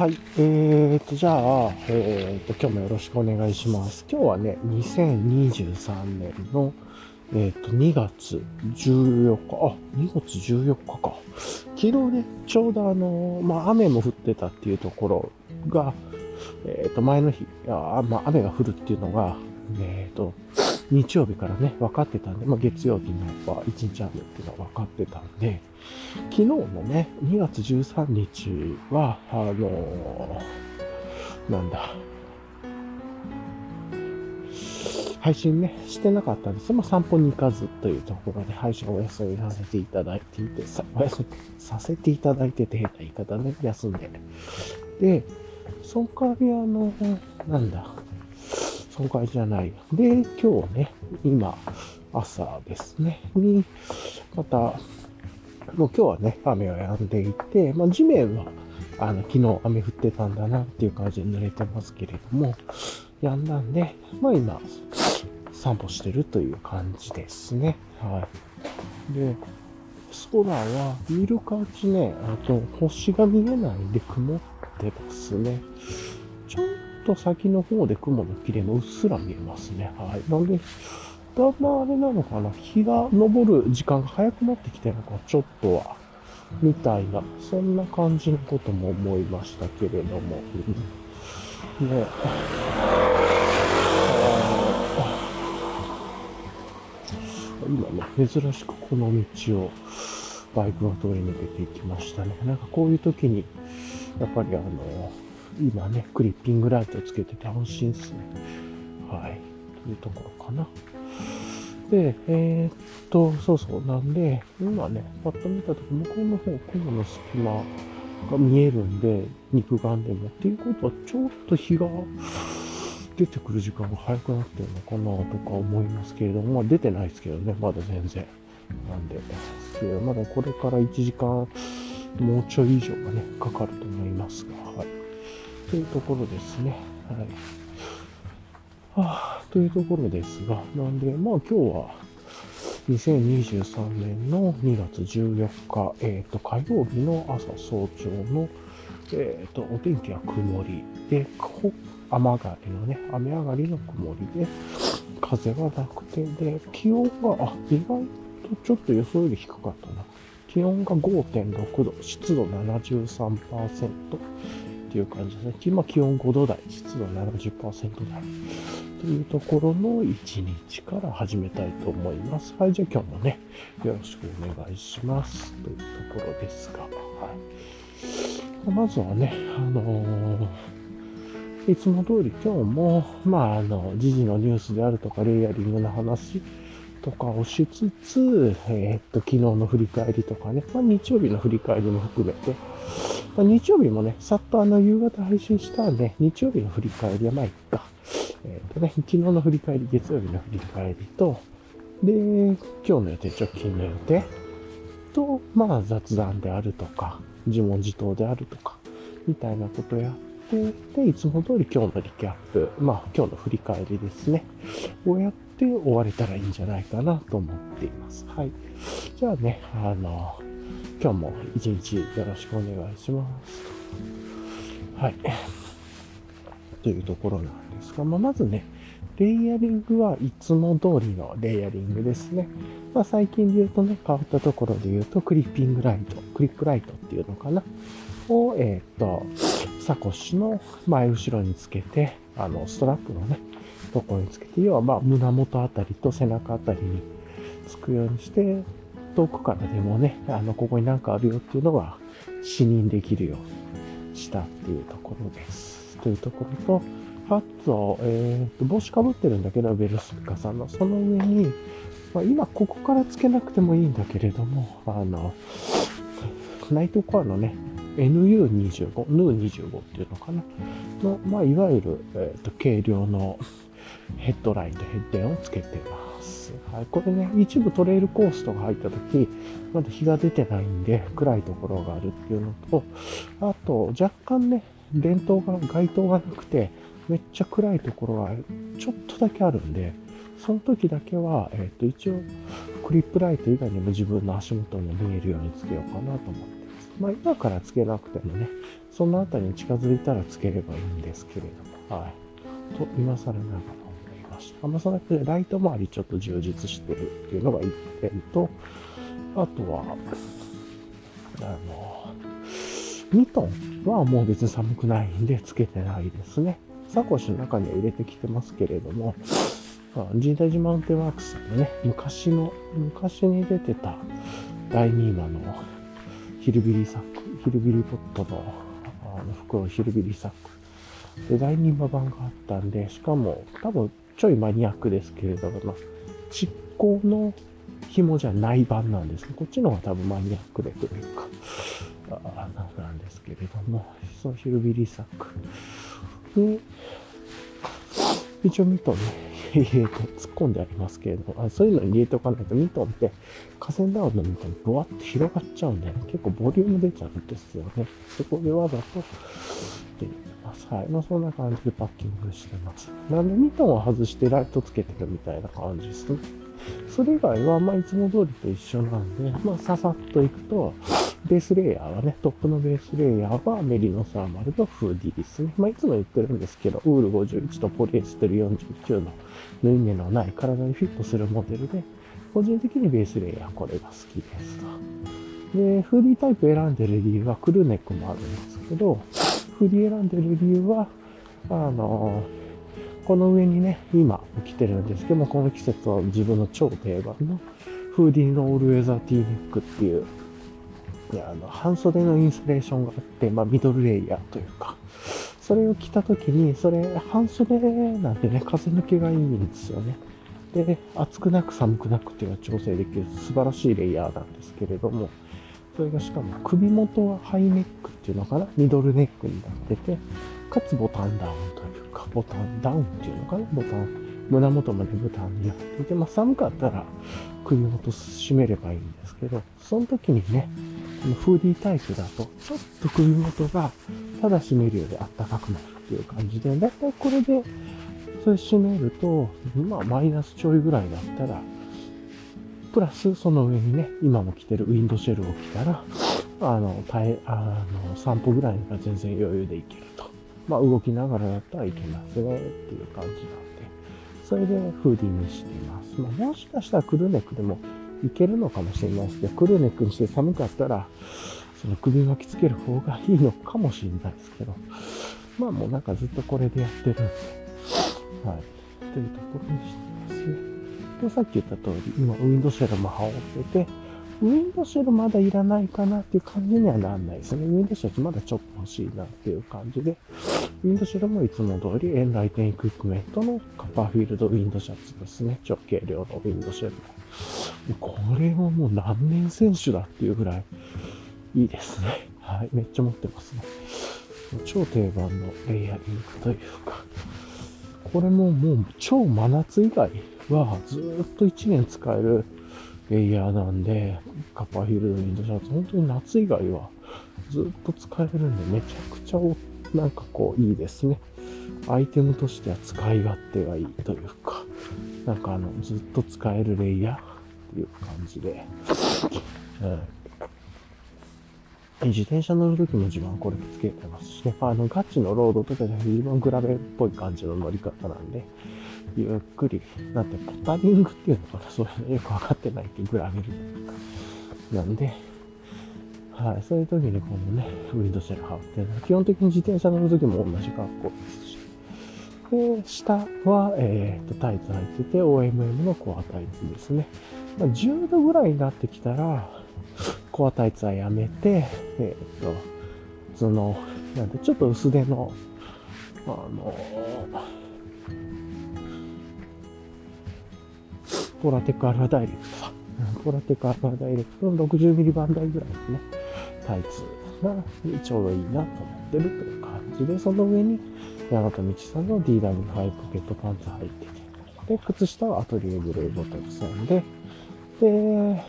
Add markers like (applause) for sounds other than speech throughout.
はい。えーと、じゃあ、えーと、今日もよろしくお願いします。今日はね、2023年の、えーと、2月14日、あ、2月14日か。昨日ね、ちょうどあの、まあ、雨も降ってたっていうところが、えーと、前の日、あまあ、雨が降るっていうのが、えーと、日曜日からね、分かってたんで、まあ、月曜日のは1日雨っていうのは分かってたんで、昨日のね、2月13日は、あのーなんだ、配信ね、してなかったんです。まあ、散歩に行かずというところで配信をお休みさせていただいていて、さお休みさせていただいてて変な言い方ね、休んで。で、その代わりあの、なんだ、その代わりじゃない。で、今日ね、今、朝ですね、に、また、もう今日はね、雨は止んでいて、まあ、地面は、あの、昨日雨降ってたんだなっていう感じで濡れてますけれども、止んだんで、まあ今、散歩してるという感じですね。はい。で、空は見る感じね、あと星が見えないんで曇ってますね。と先の方で雲の切れもうっすら見えますね。はい。なんで、だんだんあれなのかな、日が昇る時間が早くなってきてるのか、ちょっとは、みたいな、そんな感じのことも思いましたけれども。うんねあ今ね、珍しくこの道をバイクが通り抜けていきましたね。なんかこういう時に、やっぱりあの、今ね、クリッピングライトつけてて安心ですね。はい。というところかな。で、えーっと、そうそう、なんで、今ね、パッと見たとき、向こうの方、雲の隙間が見えるんで、肉眼でも。っていうことは、ちょっと日が出てくる時間が早くなってるのかなとか思いますけれども、まあ出てないですけどね、まだ全然。なんで、ですけどまだこれから1時間、もうちょい以上がね、かかると思いますが、はい。というところですね。はい。はあ、というところですが、なんで、まあ今日は、2023年の2月14日、えっ、と、火曜日の朝早朝の、えっ、と、お天気は曇りで、雨上がりのね、雨上がりの曇りで、風がなくて、で、気温が、あ、意外とちょっと予想より低かったな。気温が5.6度、湿度73%っていう感じですね。今気温5度台、湿度70%台。というところの1日から始めたいと思います。はい、じゃあ今日もね、よろしくお願いします。というところですが、はい。まずはね、あのーいつも通り今日も、まあ、あの、時事のニュースであるとか、レイヤリングの話とかをしつつ、えーっと、昨日の振り返りとかね、まあ、日曜日の振り返りも含めて、まあ、日曜日もね、さっとあの、夕方配信したんで、日曜日の振り返りはまあ、いっか。えーとね、昨日の振り返り、月曜日の振り返りと、で、今日の予定、直近の予定と、まあ、雑談であるとか、自問自答であるとか、みたいなことやって、で、いつも通り今日のリキャップ、まあ、今日の振り返りですね、をやって終われたらいいんじゃないかなと思っています。はい。じゃあね、あの、今日も一日よろしくお願いします。はい。というところなんですが、まあ、まずね、レイヤリングはいつも通りのレイヤリングですね。まあ、最近で言うとね、変わったところで言うと、クリッピングライト、クリップライトっていうのかな。を、えっ、と、サコッシュの前後ろにつけて、あの、ストラップのね、ところにつけて、要はまあ、胸元あたりと背中あたりにつくようにして、遠くからでもね、あの、ここになんかあるよっていうのが、視認できるようにしたっていうところです。というところと、あと、えっ、と、帽子かぶってるんだけど、ベルスピカさんの、その上に、まあ、今ここからつけなくてもいいんだけれども、あの、ナイトコアのね、NU25、NU25 っていうのかなの、まあ、いわゆる、えっ、と、軽量のヘッドライト、ヘッデンをつけてます。はい。これね、一部トレイルコースとか入った時、まだ日が出てないんで、暗いところがあるっていうのと、あと、若干ね、電灯が、街灯がなくて、めっちゃ暗いところがちょっとだけあるんで、その時だけは、えっ、と、一応、クリップライト以外にも自分の足元も見えるようにつけようかなと思ってます。まあ、今からつけなくてもね、そのあたりに近づいたらつければいいんですけれども、はい。と、今更ながら思いま。そのだけでライト周りちょっと充実してるっていうのが1点と、あとは、あの、ミトンはもう別に寒くないんでつけてないですね。サコッシュの中には入れてきてますけれども、人体寺マウンテンワークスのね、昔の、昔に出てた第2話のヒルビリーサック、ヒルビリポットのあの袋ヒルビリーサック。で、第2話版があったんで、しかも多分ちょいマニアックですけれども、蓄光の紐じゃない版なんですねこっちの方が多分マニアックでというか、あなんですけれども、そのヒルビリーサック。で、一応見とね、入れて突っ込んでありますけれども、あそういうのに入れておかないとミトンって河川ダウンのミトンブワって広がっちゃうんで、結構ボリューム出ちゃうんですよね。そこでわざと入れてます。はい。まあそんな感じでパッキングしてます。なんでミトンを外してライトつけてるみたいな感じですね。それ以外は、まあいつも通りと一緒なんで、まあささっといくと、ベースレイヤーはね、トップのベースレイヤーはメリノサーマルとフーディですね。まあ、いつも言ってるんですけど、ウール51とポリエステル49の縫い目のない体にフィットするモデルで、個人的にベースレイヤーこれが好きですと。で、フーディタイプ選んでる理由はクルーネックもあるんですけど、フーディ選んでる理由は、あの、この上にね、今着てるんですけども、この季節は自分の超定番のフーディーのオールウェザーティーネックっていうあの半袖のインスピレーションがあって、まあ、ミドルレイヤーというか、それを着た時に、それ、半袖なんでね、風抜けがいいんですよね。で、暑くなく寒くなくっていうのは調整できる素晴らしいレイヤーなんですけれども、それがしかも首元はハイネックっていうのかな、ミドルネックになってて、かつボタンダウンというか、ボタンダウンっていうのかな、ボタン、胸元までボタンになっていて、まあ寒かったら首元締めればいいんですけど、その時にねこの、フーディータイプだと、ちょっと首元がただ締めるよりあったかくなるっていう感じで、だいたいこれで、それ締めると、まあマイナスちょいぐらいだったら、プラスその上にね、今も着てるウィンドシェルを着たら、あの、耐え、あの、散歩ぐらいが全然余裕でいけると。まあ動きながらだったらいけますねっていう感じなんで、それでフーディーにしています。まあもしかしたらクルーネックでもいけるのかもしれないですけど、クルーネックにして寒かったら、その首巻きつける方がいいのかもしれないですけど、まあもうなんかずっとこれでやってるんで、はい。というところにしてますね。で、さっき言った通り、今ウィンドシェルも羽織ってて、ウィンドシェルまだいらないかなっていう感じにはなんないですね。ウィンドシェルまだちょっと欲しいなっていう感じで、ウィンドシェルもいつも通りエンライテンエクイプメントのカッパーフィールドウィンドシャツですね。直径量のウィンドシェル。これはもう何年選手だっていうぐらいいいですね。はい。めっちゃ持ってますね。超定番のレイヤリングというか、これももう超真夏以外はずっと1年使えるレイヤーなんで、カッパーヒールドウィンドシャツ、本当に夏以外はずっと使えるんで、めちゃくちゃなんかこういいですね。アイテムとしては使い勝手がいいというか、なんかあの、ずっと使えるレイヤーっていう感じで、うん、自転車乗るときも自分はこれつけてますしね、あの、ガチのロードとかで一番グラベルっぽい感じの乗り方なんで、ゆっくり、なんて、ポタリングっていうのかな、そういうのよくわかってないけど、グラベルとか。なんで、はい、そういう時にこのね、ウィンドシェル貼って基本的に自転車乗る時も同じ格好ですし。で、下は、えー、と、タイツ入ってて、OMM のコアタイツですね。まあ、10度ぐらいになってきたら、コアタイツはやめて、えっ、と、その、なんで、ちょっと薄手の、あのポラテックアルファダイレクト。ポラテックアルファダイレクトの 60mm 番台ぐらいのね、タイツがちょうどいいなと思ってるという感じで、その上に、山形道さんの DW5 ポケットパンツ履いてて、で、靴下はアトリエブルーボトルさんで、で、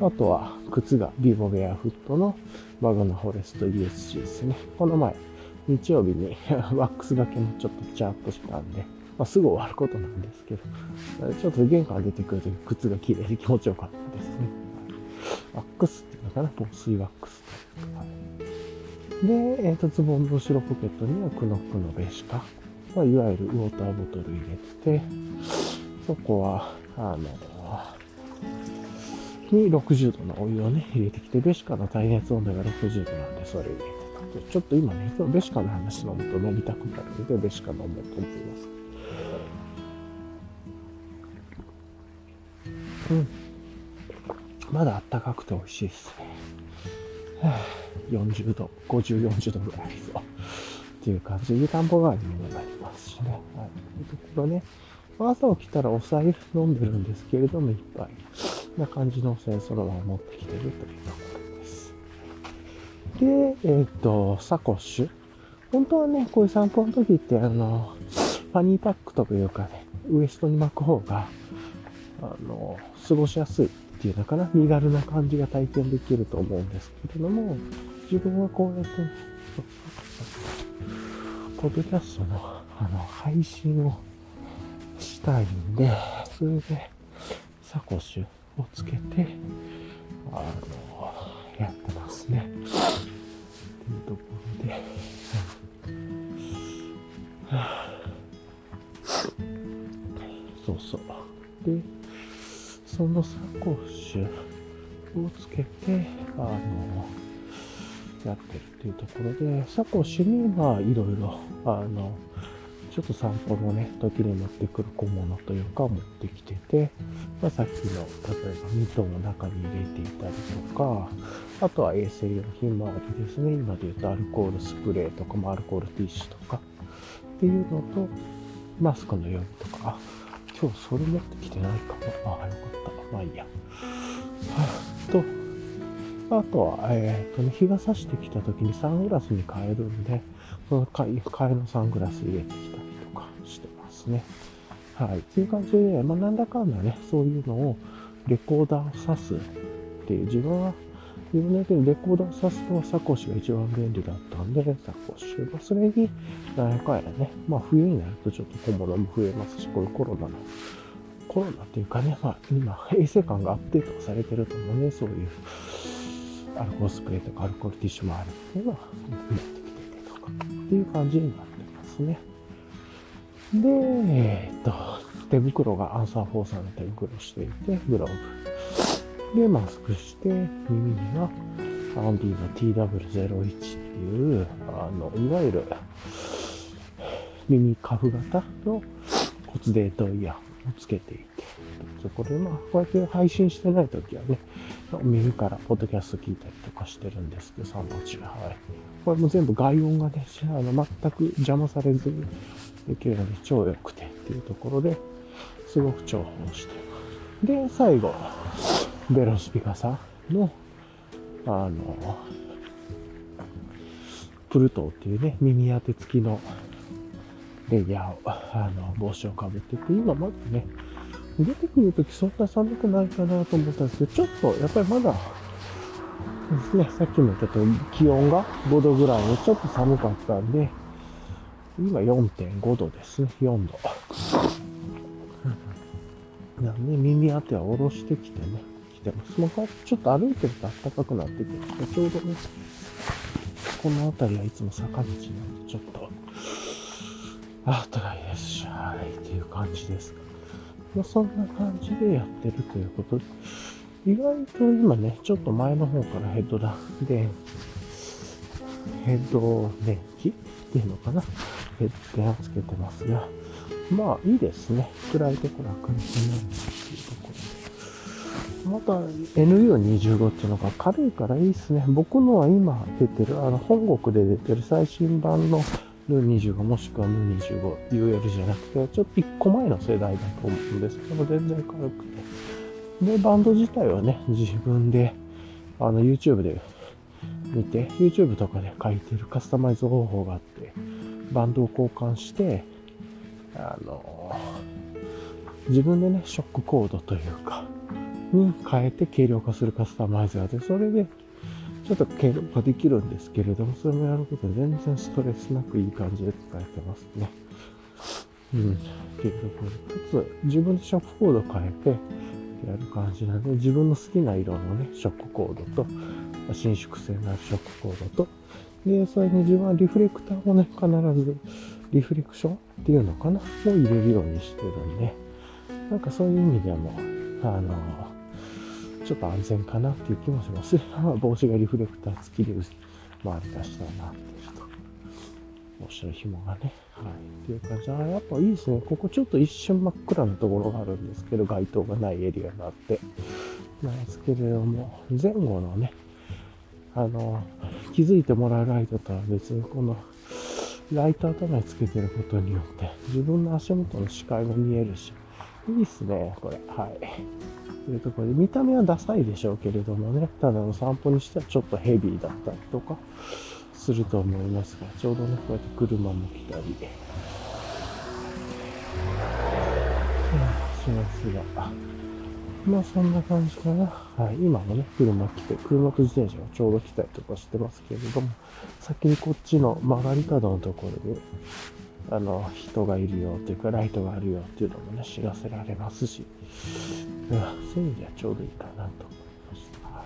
あとは靴がビボベアフットのバグナフォレスト USG ですね。この前、日曜日にワックスがけもちょっとチャーっとしたんで、まあ、すぐ終わることなんですけど、ちょっと玄関出てくるとき靴が綺麗で気持ちよかったですね。ワックスっていうのかな、防水ワックスというか。はいで、えっ、ー、と、ズボンの後ろポケットにはクノックのベシカ。まあ、いわゆるウォーターボトル入れて、そこは、あの、に60度のお湯をね、入れてきて、ベシカの耐熱温度が60度なんで、それを入れてた。ちょっと今ね、ベシカの話飲むと飲みたくなるので、ベシカ飲もうと思います。うん。まだあったかくて美味しいですね。(sighs) 40度、50、40度ぐらいありそう。っていう感じで、湯たんぽ代わりにもなりますしね。はい。というところね、朝起きたらお財布飲んでるんですけれども、いっぱいな感じのお財布そのまま持ってきてるというところです。で、えっ、ー、と、サコッシュ。本当はね、こういう散歩の時って、あの、ファニーパックというかね、ウエストに巻く方が、あの、過ごしやすいっていうのかな、身軽な感じが体験できると思うんですけれども、自分はこうやって、ポッドキャストのあの配信をしたいんで、それでサコッシュをつけて、あの、やってますね。っていうところで、そうそう。で、そのサコッシュをつけて、あの、やってるっていうところで、サコッシュに、まあ、いろいろ、あの、ちょっと散歩のね、時に持ってくる小物というか持ってきてて、まあ、さっきの、例えばミトンの中に入れていたりとか、あとは衛生用品周りですね。今で言うとアルコールスプレーとかもアルコールティッシュとかっていうのと、マスクの用意とか、今日それ持ってきてないかも。ああ、よかった。まあいいや。と、あとは、えっ、ー、とね、日が差してきた時にサングラスに変えるんで、その替えのサングラス入れてきたりとかしてますね。はい。っていう感じで、まあ、なんだかんだね、そういうのをレコーダーを挿すっていう、自分は、自分だけにレコーダーを挿すのはサコッシュが一番便利だったんで、サコッシュ。まあ、それに、何やかやね、まあ冬になるとちょっと小物も増えますし、こういうコロナの、コロナっていうかね、まあ今、衛生感がアップデートされてると思うね、そういう、アルコールスプレーとかアルコールティッシュもあるっていうのは、持ってきててとか、っていう感じになってますね。で、えー、っと、手袋がアンサー4さんの手袋していて、グローブ。で、マスクして、耳には、アンディの TW01 っていう、あの、いわゆる、耳カフ型の骨伝導イヤホンをつけていて、そこで、まあ、こうやって配信してない時はね、耳からポッドキャスト聞いたりとかしてるんですけど、散歩中。はい。これも全部外音がね、あの全く邪魔されずにできるので超良くてっていうところですごく重宝してます。で、最後、ベロスピカさんの、あの、プルトーっていうね、耳当て付きのレイヤーを、あの、帽子をかぶってて、今まだね、出てくるときそんな寒くないかなと思ったんですけど、ちょっとやっぱりまだですね、さっきもちょっと気温が5度ぐらいでちょっと寒かったんで、今4.5度ですね、4度。なんで耳当ては下ろしてきてね、来てます。もうちょっと歩いてると暖かくなってきて、ちょうどね、この辺りはいつも坂道なんで、ちょっと、あったかいですし、はい、っていう感じですまあ、そんな感じでやってるということで、意外と今ね、ちょっと前の方からヘッドラで、ヘッド電気っていうのかなヘッド電をつけてますが、まあいいですね。暗いとこ楽になるっていうころで。また NU25 っていうのが軽いからいいですね。僕のは今出てる、あの本国で出てる最新版の N25 もしくは N25、UL じゃなくて、ちょっと1個前の世代だと思うんですけど、全然軽くて。で、バンド自体はね、自分で、あの、YouTube で見て、YouTube とかで書いてるカスタマイズ方法があって、バンドを交換して、あの、自分でね、ショックコードというか、に変えて軽量化するカスタマイザーで、それでちょっと軽量化できるんですけれども、それもやることで全然ストレスなくいい感じで使えてますね。うん。っていうところ、かつ自分でショックコード変えて、やる感じなので、自分の好きな色のね、ショックコードと、伸縮性のあるショックコードと、で、それに自分はリフレクターもね、必ずリフレクションっていうのかなを入れるようにしてるんで、なんかそういう意味でも、あの、ちょっと安全かなっていう気もします。(laughs) 帽子がリフレクター付きで周り出したなっていうと、面白い紐がね、はい。っていう感じ。あやっぱいいですね。ここちょっと一瞬真っ暗なところがあるんですけど、街灯がないエリアがあって、なんですけれども、前後のね、あの、気づいてもらうライトとは別にこのライト頭につけてることによって自分の足元の視界も見えるし、いいっすね、これ。はい。というところで、見た目はダサいでしょうけれどもね、ただの散歩にしてはちょっとヘビーだったりとかすると思いますが、ちょうどね、こうやって車も来たり、しますが、まあそんな感じかな。はい。今もね、車来て、車と自転車がちょうど来たりとかしてますけれども、先にこっちの曲がり角のところに、あの、人がいるよっていうか、ライトがあるよっていうのもね、知らせられますし、うん、そういう意味ではちょうどいいかなと思いました。は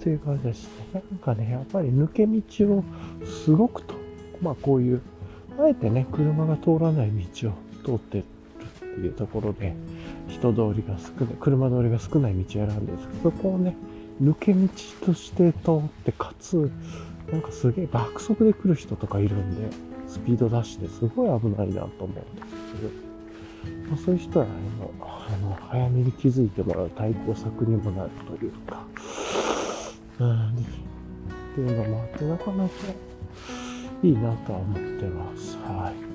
い。という感じですね。なんかね、やっぱり抜け道をすごくと、まあこういう、あえてね、車が通らない道を通ってるっていうところで、人通りが少ない、車通りが少ない道を選んでるんですけど、そこをね、抜け道として通って、かつ、なんかすげえ爆速で来る人とかいるんで、スピード出してすごい危ないなと思うんですけど、まあ、そういう人はね、もう、あの、早めに気づいてもらう対抗策にもなるというか、うん、っていうのもあって、なかなかいいなとは思ってます。はい。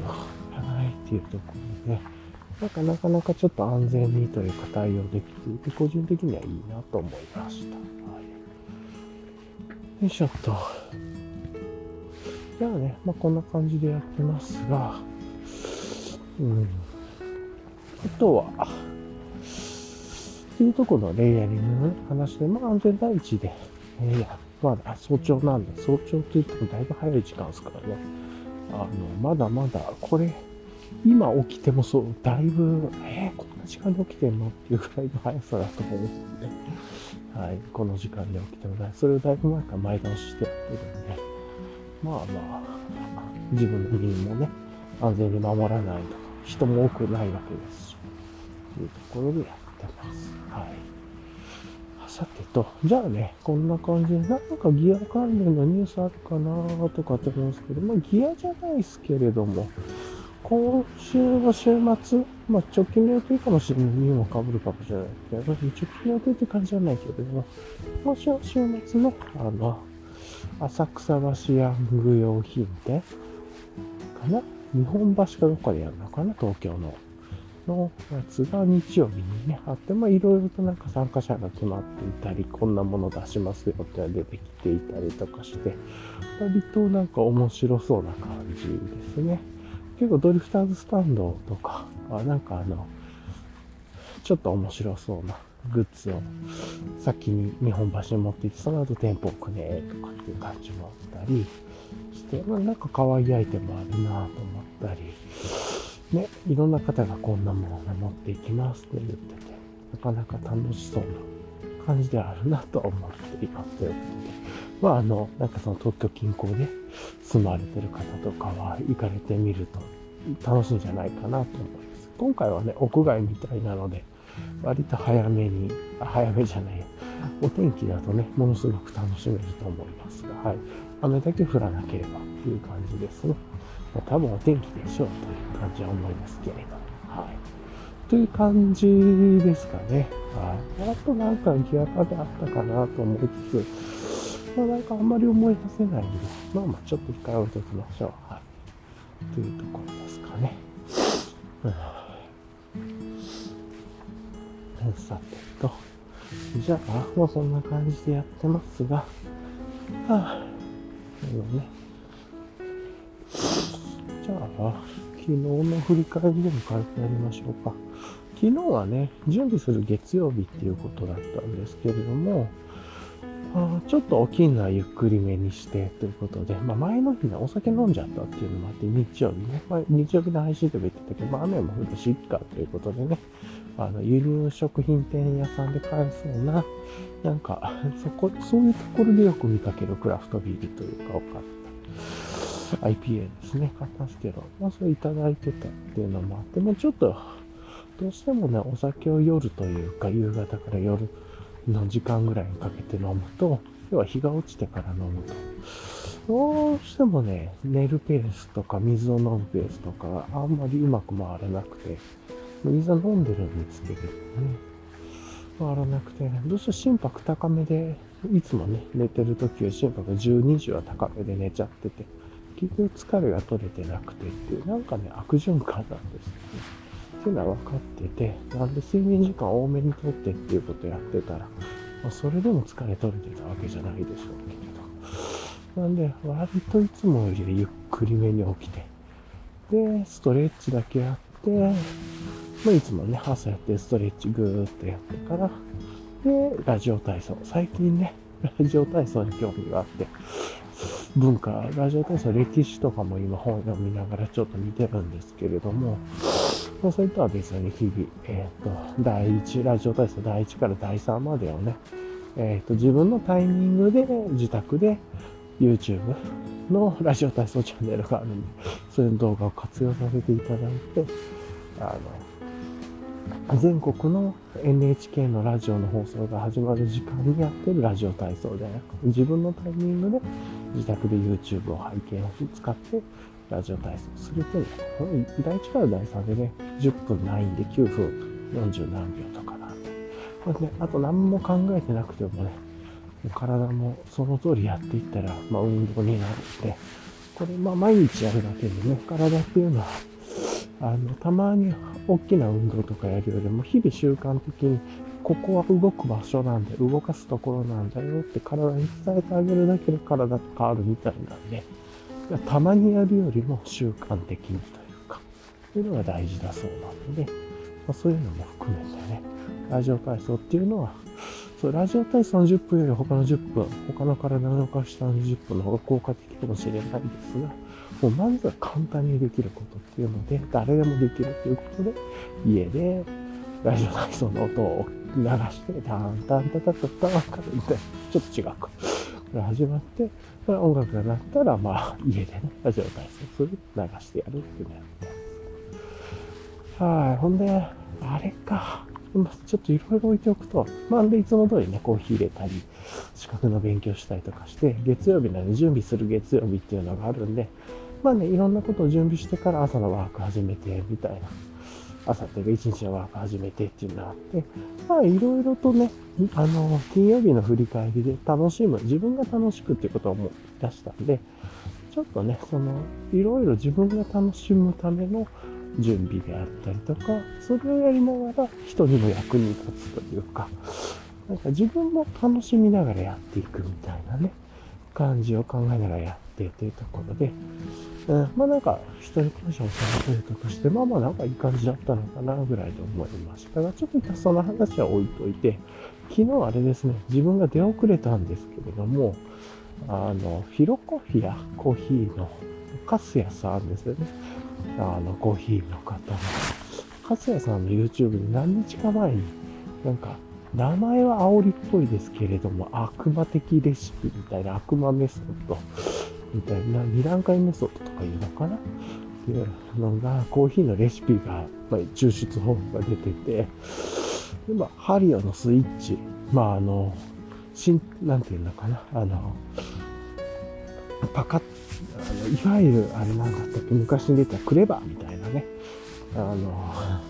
うん、はい、っていうところで、ね、なんかなかなかちょっと安全にというか対応できていて、個人的にはいいなと思いました。はい、よいしょっと。じゃあね、まあ、こんな感じでやってますが、うん。あとは、っていうところのレイヤリングの、話で、まあ安全第一で、えー、まだ早朝なんで、早朝って言ってもだいぶ早い時間ですからね。あの、まだまだ、これ、今起きてもそう、だいぶ、えー、こんな時間で起きてんの？っていうぐらいの速さだと思うんですね。はい、この時間で起きてもない。それをだいぶ前から前倒ししてやってるんで、まあまあ、自分の身もね、安全に守らないと、人も多くないわけですし、というところでやってます。はい。さてと、じゃあね、こんな感じで、なんかギア関連のニュースあるかなとかって思うんですけど、まあギアじゃないですけれども、今週の週末、まあ、直近の予定かもしれない。にもかぶるかもしれないけど、直近の予定って感じじゃないけど、今週の週末の、あの、浅草橋ヤング用品店かな日本橋かどっかでやるのかな東京の。のやつが日曜日にね、あって、まあいろいろとなんか参加者が決まっていたり、こんなもの出しますよって出てきていたりとかして、割となんか面白そうな感じですね。結構ドリフターズスタンドとか、あなんかあの、ちょっと面白そうなグッズを先に日本橋に持っていって、その後店舗置くねとかっていう感じもあったりして、まあ、なんか可愛いアイテムあるなと思ったり、ね、いろんな方がこんなものを持っていきますって言ってて、なかなか楽しそうな感じであるなと思っています。ということで、まああの、なんかその東京近郊で住まれてる方とかは行かれてみると楽しいんじゃないかなと思います。今回はね、屋外みたいなので、割と早めに、早めじゃないや、お天気だとね、ものすごく楽しめると思いますが、はい。雨だけ降らなければっていう感じですね。まあ、多分お天気でしょうという感じは思いますけれど。はい。という感じですかね。はい。あとなんかギアカであったかなと思いつつ、まあ、なんかあんまり思い出せないんで、まあまあちょっと控え置いておきましょう。はい。というところですかね。うん、さてと。じゃあ、もうそんな感じでやってますが、はあ、のね。じゃあ、昨日の振り返りでも軽くやりましょうか。昨日はね、準備する月曜日っていうことだったんですけれども、あちょっと大きいのはゆっくりめにしてということで、まあ、前の日ね、お酒飲んじゃったっていうのもあって、日曜日ね、まあ、日曜日の配信でも言ってたけど、まあ、雨も降るし、いっかということでね、あの、輸入食品店屋さんで買えそうな、なんか、そこ、そういうところでよく見かけるクラフトビールというか、を買った。IPA ですね、買ったんですけど、まあ、それいただいてたっていうのもあって、もうちょっと、どうしてもね、お酒を夜というか、夕方から夜の時間ぐらいにかけて飲むと、要は日が落ちてから飲むと、どうしてもね、寝るペースとか水を飲むペースとか、あんまりうまく回らなくて、水は飲んでるんですけれどね、回らなくて、どうして心拍高めで、いつもね、寝てる時は心拍が10、20は高めで寝ちゃってて、結局疲れが取れてなくてっていう、なんかね、悪循環なんですよね。っていうのは分かってて、なんで睡眠時間多めにとってっていうことやってたら、まあ、それでも疲れ取れてたわけじゃないでしょうけれど。なんで、割といつもよりゆっくりめに起きて、で、ストレッチだけやって、まあ、いつもね、朝やってストレッチぐーっとやってから、で、ラジオ体操。最近ね、ラジオ体操に興味があって、文化、ラジオ体操、歴史とかも今本読みながらちょっと見てるんですけれども、まあ、それとは別に日々、えっ、ー、と、第1、ラジオ体操第1から第3までをね、えっ、ー、と、自分のタイミングで自宅で YouTube のラジオ体操チャンネルがあるんで、そういう動画を活用させていただいて、あの、全国の NHK のラジオの放送が始まる時間にやってるラジオ体操ではなく、自分のタイミングで自宅で YouTube を拝見を使ってラジオ体操するとね、第1から第3でね、10分ないんで9分40何秒とかなんで、これね、あと何も考えてなくてもね、体もその通りやっていったら、まあ運動になるんで、これまあ毎日やるだけでね、体っていうのは、あの、たまに大きな運動とかやるよりも、日々習慣的に、ここは動く場所なんで、動かすところなんだよって体に伝えてあげるだけで体って変わるみたいなんで、たまにやるよりも習慣的にというか、そういうのが大事だそうなので、まあ、そういうのも含めてね、ラジオ体操っていうのは、そうラジオ体操の10分より他の10分、他の体の動かしたの10分の方が効果的かもしれないですが、もうまずは簡単にできることっていうので、誰でもできるということで、家でラジオ体操の音を流して、タンタンタタタタンみたいな、ちょっと違うか。が始まって、音楽が鳴ったら、まあ、(laughs) 家でね、ラジオ体操する、流してやるっていうのやってはい。ほんで、あれか。ちょっといろいろ置いておくと、まあ、で、いつも通りね、コーヒー入れたり、資格の勉強したりとかして、月曜日なので準備する月曜日っていうのがあるんで、まあね、いろんなことを準備してから朝のワーク始めて、みたいな朝っていうか一日のワーク始めてっていうのがあって、まあいろいろとね、あの、金曜日の振り返りで楽しむ、自分が楽しくっていうことを思い出したんで、ちょっとね、その、いろいろ自分が楽しむための準備であったりとか、それをやりながら人にも役に立つというか、なんか自分も楽しみながらやっていくみたいなね、感じを考えながらやってというところで、うん、まあなんか、一人感謝をされてるとして、まあまあなんかいい感じだったのかなぐらいで思いましたが、ちょっとその話は置いといて、昨日あれですね、自分が出遅れたんですけれども、あの、ヒロコフィアコーヒーのカスヤさんですよね。あの、コーヒーの方の。カスヤさんの YouTube に何日か前に、なんか、名前は煽りっぽいですけれども、悪魔的レシピみたいな悪魔メソッドみたいな。2段階メソッドとかいうのかな？っていうのが、コーヒーのレシピが、まあ、抽出方法が出てて、で、まあ、ハリオのスイッチ、まあ、あの、しん、なんていうのかな、あの、パカッ、あのいわゆる、あれなんだったっけ、昔に出たクレバーみたいなね、あの、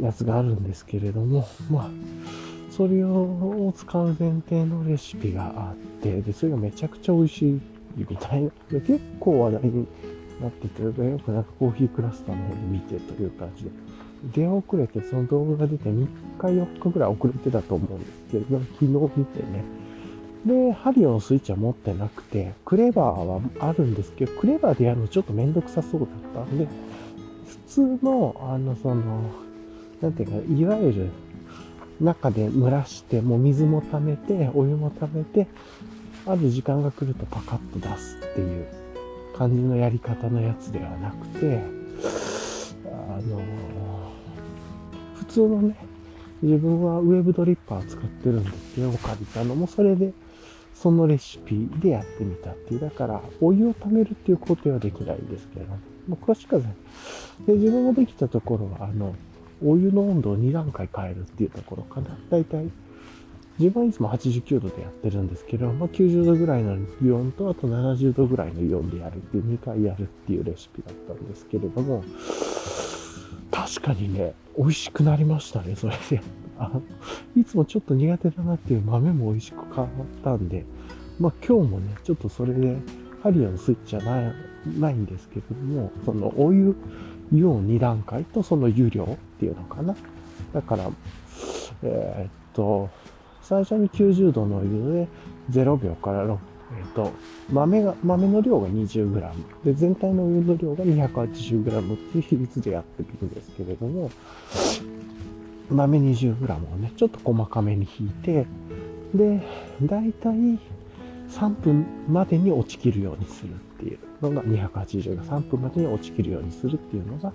やつがあるんですけれども、まあ、それを使う前提のレシピがあって、で、それがめちゃくちゃ美味しい。みたいな。で結構話題になってて、よくなんかコーヒークラスターの方で見てという感じで。出遅れて、その動画が出て3日4日ぐらい遅れてたと思うんですけれど、昨日見てね。で、ハリオのスイッチは持ってなくて、クレバーはあるんですけど、クレバーでやるのちょっとめんどくさそうだったんで、普通の、あの、その、なんていうか、いわゆる中で蒸らして、もう水も溜めて、お湯も溜めて、ある時間が来るとパカッと出すっていう感じのやり方のやつではなくて、あの、普通のね、自分はウェブドリッパー使ってるんですけど、借りたのもそれで、そのレシピでやってみたっていう。だから、お湯を溜めるっていうことはできないんですけれど、もう詳しくはで、自分ができたところは、あの、お湯の温度を2段階変えるっていうところかな。だいたい、自分はいつも89度でやってるんですけど、まあ、90度ぐらいのイオンと、あと70度ぐらいのイオンでやるっていう、2回やるっていうレシピだったんですけれども、確かにね、美味しくなりましたね、それで。あいつもちょっと苦手だなっていう豆も美味しく変わったんで、まあ今日もね、ちょっとそれで、ハリアのスイッチはないないんですけれども、そのお湯、湯を2段階とその湯量っていうのかな。だから、えー、っと、最初に90度のお湯で0秒から6、えー、っと、豆が、豆の量が 20g。で、全体のお湯の量が 280g っていう比率でやってるんですけれども、豆 20g をね、ちょっと細かめに引いて、で、だいたい3分までに落ちきるようにするっていうのが280が3分までに落ちきるようにするっていうのが、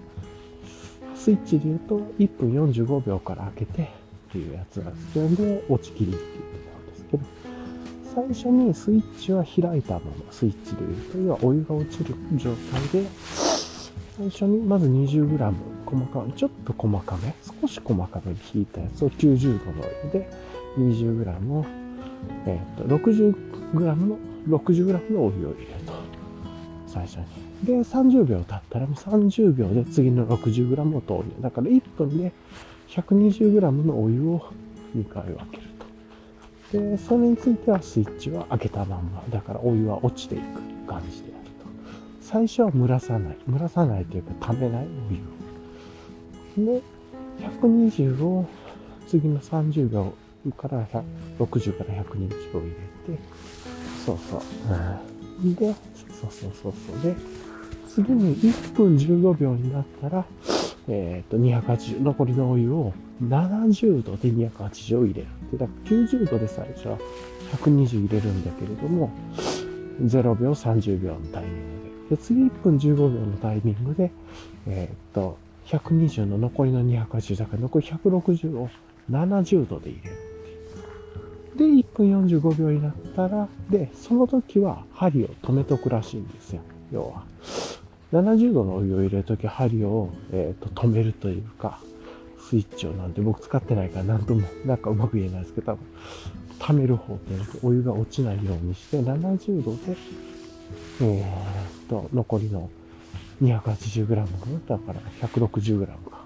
スイッチで言うと1分45秒から開けてっていうやつが必要で落ちきりっていうところですけど、最初にスイッチは開いたまま、スイッチで言うと、要はお湯が落ちる状態で、最初にまず 20g 細かめ、ちょっと細かめ、少し細かめに引いたやつを90度のお湯で 20g を、えっ、ー、と、60g の、60g のお湯を入れると。最初に。で、30秒経ったらもう30秒で次の 60g を投入。だから1分で 120g のお湯を2回分けると。で、それについてはスイッチは開けたまんま。だからお湯は落ちていく感じであると。最初は蒸らさない。蒸らさないというか溜めないお湯を。で、120を次の30秒から60から120を入れて、そうそう。うん、で、そうそうそうそう。で、次に1分15秒になったら、え、ー、と、280、残りのお湯を70度で280を入れる。で、だから90度で最初は120入れるんだけれども、0秒、30秒のタイミングで。で、次1分15秒のタイミングで、えっ、ー、と、120の残りの280だから残り160を70度で入れる。で、1分45秒になったら、で、その時は針を止めとくらしいんですよ。要は。70度のお湯を入れるとき針を、えーと、止めるというか、スイッチをなんて僕使ってないからなんとも、(laughs) なんかうまく言えないですけど、多分、溜める方でお湯が落ちないようにして、70度で、えーと、残りの 280g の、だから 160g か、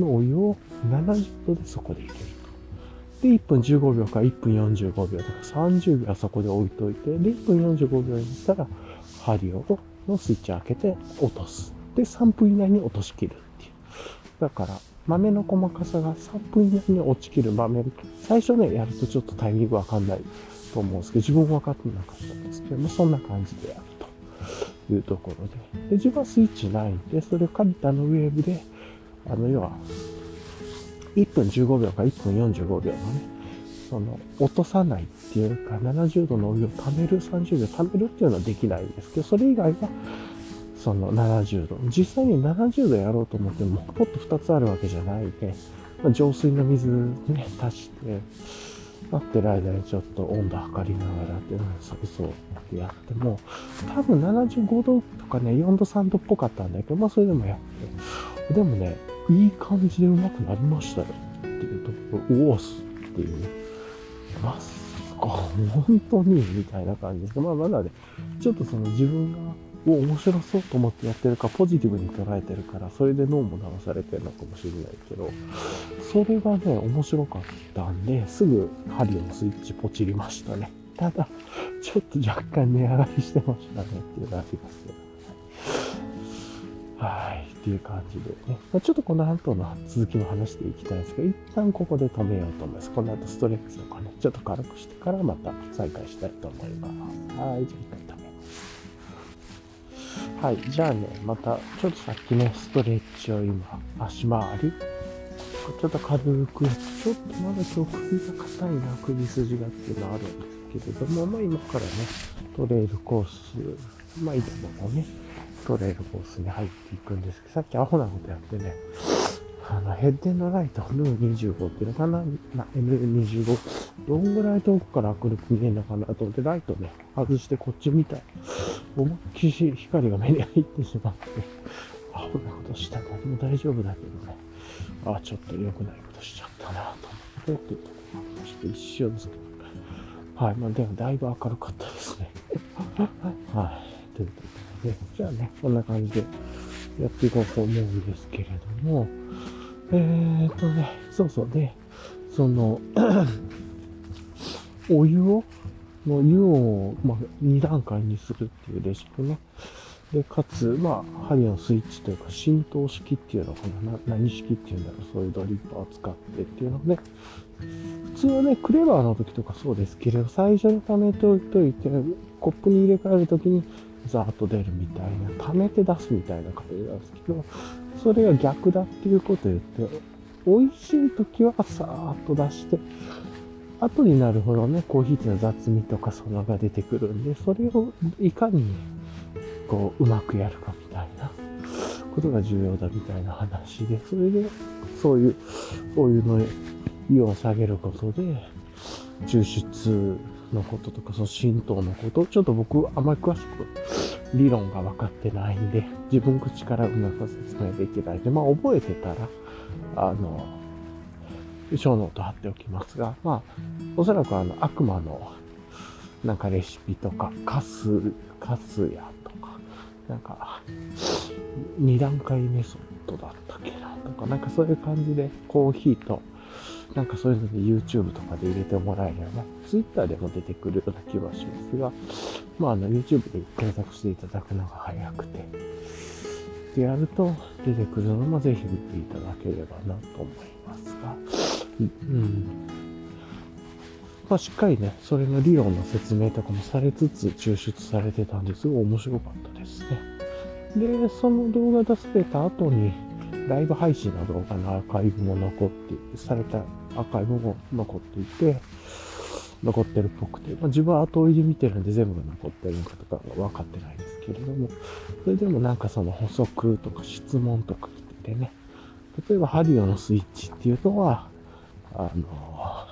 のお湯を70度でそこで入れると。で、1分15秒か1分45秒とか30秒はそこで置いといて、で、1分45秒にしたら、針を、のスイッチを開けて落とす。で、3分以内に落としきるっていう。だから、豆の細かさが3分以内に落ちきる豆、最初ね、やるとちょっとタイミングわかんないと思うんですけど、自分分かってなかったんですけども、そんな感じでやるというところで。で、自分はスイッチないんで、それをカリタのウェーブで、あの、要は、1分15秒か1分45秒のね、その、落とさないっていうか、70度のお湯を溜める、30秒溜めるっていうのはできないんですけど、それ以外は、その70度。実際に70度やろうと思っても、ポット2つあるわけじゃないで、まあ、浄水の水ね、足して、待ってる間にちょっと温度測りながらっていうのをそうそうってやっても、多分75度とかね、4度3度っぽかったんだけど、まあそれでもやって。でもね、いい感じでうまくなりましたよっていうところ、おおすっていう。まさか、本当にみたいな感じですまあまだね、ちょっとその自分が、お面白そうと思ってやってるか、ポジティブに捉えてるから、それで脳も流されてるのかもしれないけど、それがね、面白かったんで、すぐ針のスイッチポチりましたね。ただ、ちょっと若干値上がりしてましたねっていうのがありますけど。はい。っていう感じでね。まあ、ちょっとこの後の続きも話していきたいんですけど、一旦ここで止めようと思います。この後ストレッチとかね、ちょっと軽くしてからまた再開したいと思います。はい。じゃあ一回止めます。はい。じゃあね、また、ちょっとさっきね、ストレッチを今、足回り、ちょっと軽く、ちょっとまだ今日首が硬いな、首筋がっていうのはあるんですけれども、まあ今からね、トレイルコース、まあいつものね、トレイルコースに入っていくんですけど、さっきアホなことやってね、あの、ヘッデンのライト、N25 っていうのかな、な N25、どんぐらい遠くから明るく見えるのかなと思って、ライトね、外してこっち見たい。思いっきり光が目に入ってしまって、あ、こんなことしたのも大丈夫だけどね、あ、ちょっと良くないことしちゃったなと思って、っていうところして一瞬ずつ。はい、まあでもだいぶ明るかったですね。(laughs) はい、ということで、じゃあね、こんな感じでやっていこうと思うんですけれども、えー、っとね、そうそうで、その、(clears throat) お湯を、の湯を、まあ、2段階にするっていうレシピね。で、かつ、まあ、針のスイッチというか、浸透式っていうのかな、何式っていうんだろう、そういうドリッパーを使ってっていうのね。普通はね、クレバーの時とかそうですけれど、最初に溜めておいといて、コップに入れ替える時に、ザーッと出るみたいな、溜めて出すみたいな感じなんですけど、それが逆だっていうことを言って、美味しい時はさーっと出して、後になるほどね、コーヒーっていうのは雑味とかそのが出てくるんで、それをいかに、こう、うまくやるかみたいなことが重要だみたいな話で、それで、そういうお湯の湯を下げることで、抽出のこととか、その浸透のこと、ちょっと僕あまり詳しく理論が分かってないんで、自分口からうまく説明できないんで、まあ覚えてたら、あの、ショーノート貼っておきますが、まあ、おそらくあの、悪魔の、なんかレシピとか、カス、カスヤとか、なんか、二段階メソッドだったっけなとか、なんかそういう感じでコーヒーとなんかそういうので YouTube とかで入れてもらえれば、Twitter でも出てくるような気はしますが、まあ、あの、YouTube で検索していただくのが早くて、でやると出てくるのもぜひ見ていただければなと思いますが、うん。まあ、しっかりね、それの理論の説明とかもされつつ抽出されてたんですごい面白かったですね。で、その動画出された後に、ライブ配信の動画のアーカイブも残っていて、されたアーカイブも残っていて、残ってるっぽくて、まあ、自分は後追いで見てるんで全部が残ってるのかとかは分かってないですけれども、それでもなんかその補足とか質問とか来ててね、例えばハリオのスイッチっていうのは、あの、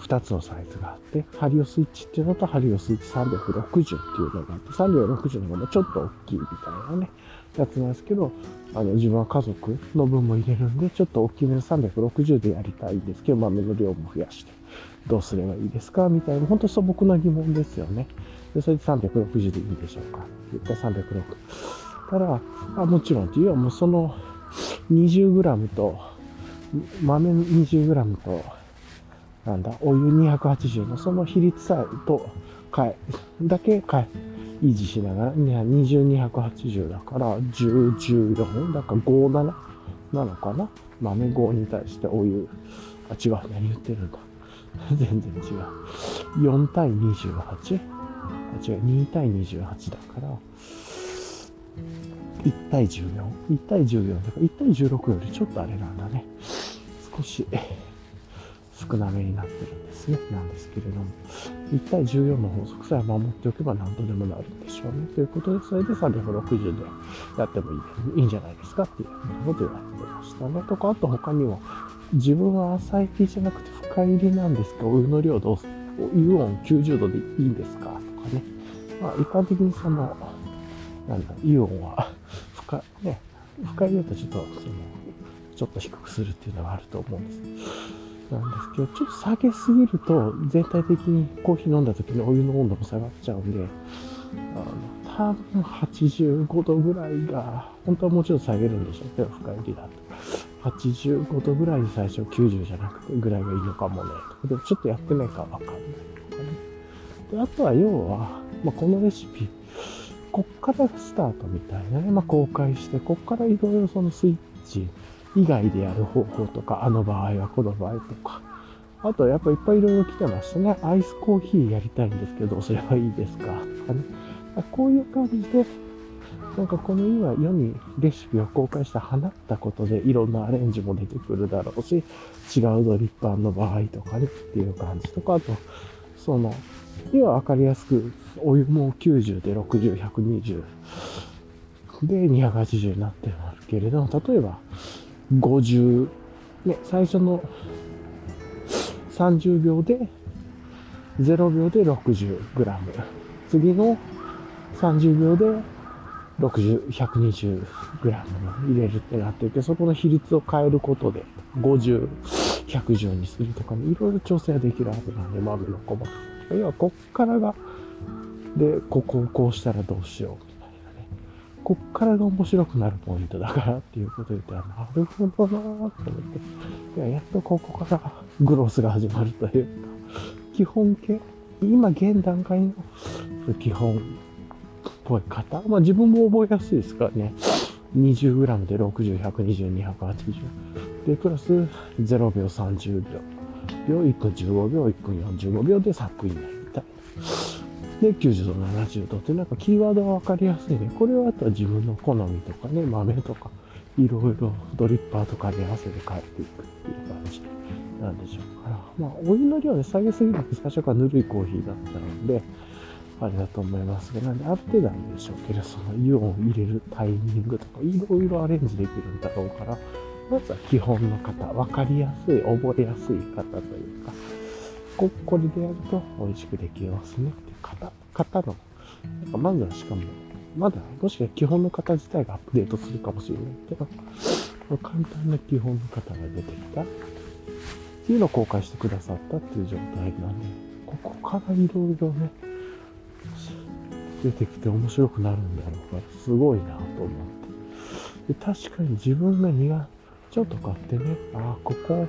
2つのサイズがあって、ハリオスイッチっていうのとハリオスイッチ360っていうのがあって、360の方がちょっと大きいみたいなね、やつなんですけど、あの、自分は家族の分も入れるんで、ちょっと大きめの360でやりたいんですけど、豆の量も増やして、どうすればいいですか？みたいな、本当素朴な疑問ですよね。で、それで360でいいでしょうか？って言ったら306。たら、あ、もちろんっていうのはもうその 20g と、豆 20g と、なんだ、お湯280のその比率さえと、変え、だけ変え、維持しながら、20280だから、10、14、だから57なのかな？豆5に対してお湯。あ、違う。何言ってるんだ。(laughs) 全然違う。4対 28? あ、違う。2対28だから、1対14。1対14だから、1対16よりちょっとあれなんだね。少し。少なめになってるんですね。なんですけれども、1対14の法則さえ守っておけば何とでもなるんでしょうね。ということで、それで360でやってもいいいいんじゃないですかっていうこと言われてましたね。とか、あと他にも、自分は浅い気じゃなくて深入りなんですけど、お湯の量どうす、湯温90度でいいんですか？とかね。まあ、一般的にその、なんだ、湯温は深、ね、深入りだとちょっと、その、ちょっと低くするっていうのがあると思うんです。なんですけど、ちょっと下げすぎると、全体的にコーヒー飲んだ時にお湯の温度も下がっちゃうんで、あの、多分85度ぐらいが、本当はもうちょっと下げるんでしょうけど、深入りだと。85度ぐらいに最初90じゃなくてぐらいがいいのかもね。でもちょっとやってないからわかんないとかね。で、あとは要は、まあ、このレシピ、こっからスタートみたいなね、まあ、公開して、こっからいろいろそのスイッチ、以外でやる方法とか、あの場合はこの場合とか。あと、やっぱいっぱいいろいろ来てましたね。アイスコーヒーやりたいんですけど、どうすればいいですかとかね。こういう感じで、なんかこの今世にレシピを公開して放ったことでいろんなアレンジも出てくるだろうし、違うドリッパーの場合とかねっていう感じとか、あと、その、要はわかりやすく、お湯も90で60、120で280になってるけれども、例えば50、ね、最初の30秒で、0秒で 60g。次の30秒で60、120g 入れるってなってるけど、そこの比率を変えることで、50、110にするとか、いろいろ調整できるはずなんで、豆の細かさ。要は、こっからが、で、ここをこうしたらどうしよう、こっからが面白くなるポイントだからっていうこと言ったら、なるほどなぁと思って、いや、やっとここからグロスが始まるというか、基本形、今現段階の基本っぽい方。まあ自分も覚えやすいですからね。20g で60、120、280。で、プラス0秒30秒。秒1分15秒、1分45秒でサップインなるみたいな。で、90度、70度ってなんかキーワードがわかりやすいね。これはあとは自分の好みとかね、豆とか、いろいろドリッパーとかに合わせて変えていくっていう感じなんでしょうから。まあ、お湯の量で下げすぎなく最初からぬるいコーヒーだったので、あれだと思いますが、なんである程度なんでしょうけど、そのイオンを入れるタイミングとか、いろいろアレンジできるんだろうから、まずは基本の方、わかりやすい、覚えやすい方というか、ここれでやると美味しくできますねっていう方、方の、なんかまずはしかも、まだ、もしかしたら基本の方自体がアップデートするかもしれないけど、簡単な基本の方が出てきたっていうのを公開してくださったっていう状態なんで、ここからいろいろね、出てきて面白くなるんだろうから、すごいなと思って。で確かに自分が苦ちょっと買ってね、ああ、ここ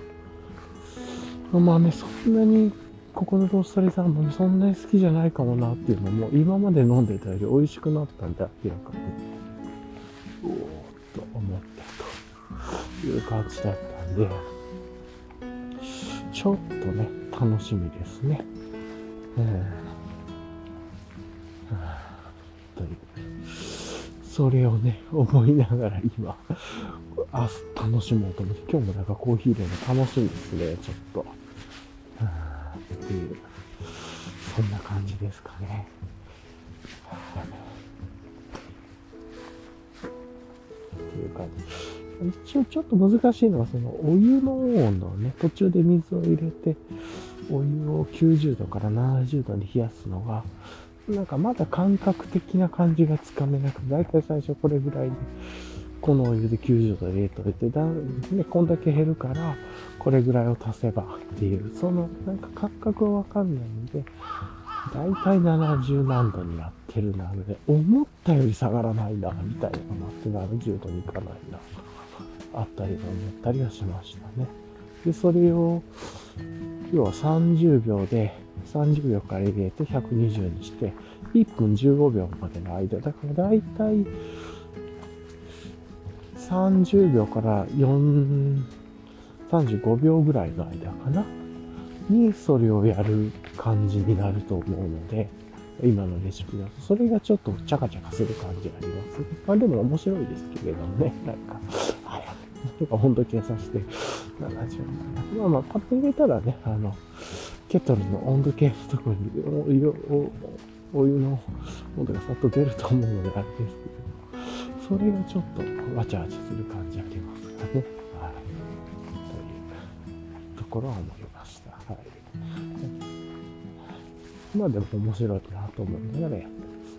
の豆そんなに、ここのローストリーサーモンそんなに好きじゃないかもなっていうのも、今まで飲んでたより美味しくなったんで、明らかに。おーっと思ったという感じだったんで、ちょっとね、楽しみですね。うんという。それをね、思いながら今、明日楽しもうと思って、今日もなんかコーヒーでも楽しみですね、ちょっと。感じですかね。っていう感じ。一応ちょっと難しいのは、そのお湯の温度をね、途中で水を入れて、お湯を90度から70度に冷やすのが、なんかまだ感覚的な感じがつかめなくて、だいたい最初これぐらいで、このお湯で90度で冷凍してだね、こんだけ減るから、これぐらいを足せばっていう、そのなんか感覚はわかんないんで、だいたい70何度になってるなで、思ったより下がらないな、みたいなのがあって70度にいかないな、あったりと思ったりはしましたね。で、それを、要は30秒で、30秒から入れて120にして、1分15秒までの間。だからだいたい30秒から4、35秒ぐらいの間かな。にそれをやる感じになると思うので、今のレシピだと、それがちょっとチャカチャカする感じあります。まあでも面白いですけれどもね、なんか、はい。か温度計させて、70まあまあ、パッと入れたらね、あの、ケトルの温度計のところにお湯お湯の温度がさっと出ると思うのであれですけど、それがちょっとわちゃわちゃする感じありますかね。はい。というところは思いましまあでも面白いなと思いながらやってます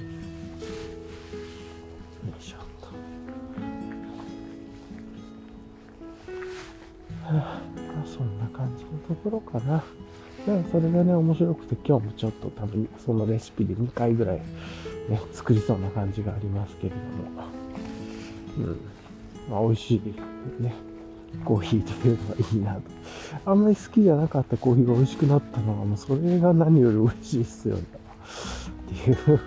ね。よいしょと。はあそんな感じのところかな。それがね、面白くて、今日もちょっと多分そのレシピで2回ぐらい、ね、作りそうな感じがありますけれども。うん。まあ、美味しいね、コーヒーというのがいいなと。あんまり好きじゃなかったコーヒーが美味しくなったのは、もうそれが何より嬉しいっすよね。っていう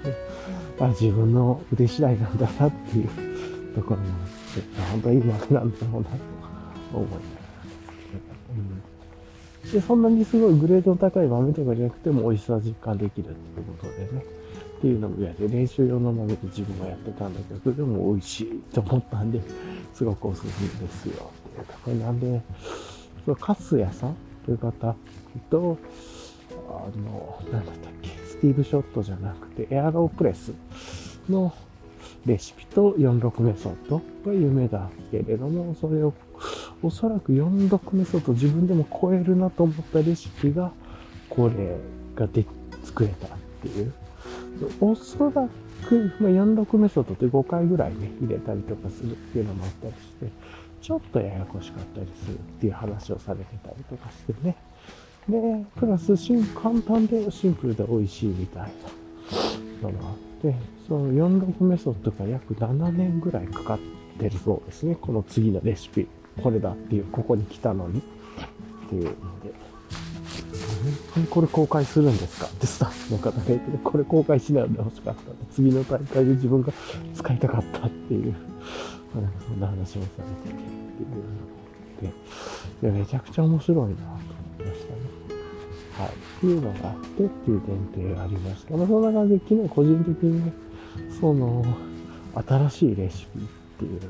あ、自分の腕次第なんだなっていうところもあって、本当にいい豆なんだろうなと思います。うん、でそんなにすごいグレードの高い豆とかじゃなくても美味しさ実感できるってことでね。っていうのもやって練習用の豆で自分はやってたんだけど、それでも美味しいと思ったんで、すごくおすすめですよっていうところなんで、そのカス屋さん？という方と、あの、なんだったっけ、スティーブショットじゃなくて、エアロープレスのレシピと46メソッド。が夢だけれども、それをおそらく46メソッド自分でも超えるなと思ったレシピが、これがで作れたっていう。おそらく、まあ、46メソッドって5回ぐらいね、入れたりとかするっていうのもあったりして、ちょっとややこしかったりするっていう話をされてたりとかしてね。で、プラス、簡単でシンプルで美味しいみたいなのがあって、その46メソッドが約7年ぐらいかかってるそうですね。この次のレシピ。これだっていう、ここに来たのに。っていうので。本当にこれ公開するんですか？ってスタッフの方が言って、これ公開しないでほしかった。次の大会で自分が使いたかったっていう、そんな話をされててっていうので、いや、めちゃくちゃ面白いなと思いましたね。はい。っていうのがあってっていう前提がありました。まあ、そんな感じで昨日個人的にね、その、新しいレシピっていう、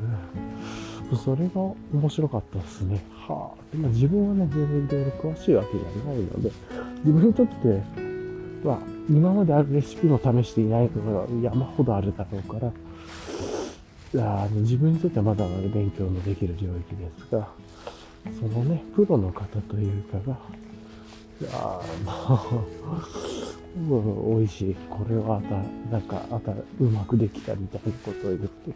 それが面白かったですね。はあ。でも自分はね、全然いろいろ詳しいわけじゃないので、自分にとっては、今まであるレシピも試していないのが山ほどあるだろうから、あの自分にとってはまだまだ勉強のできる領域ですが、そのね、プロの方というかが、いやー、(laughs) う、美味しい。これはあた、なんか、あた、うまくできたみたいなことを言って。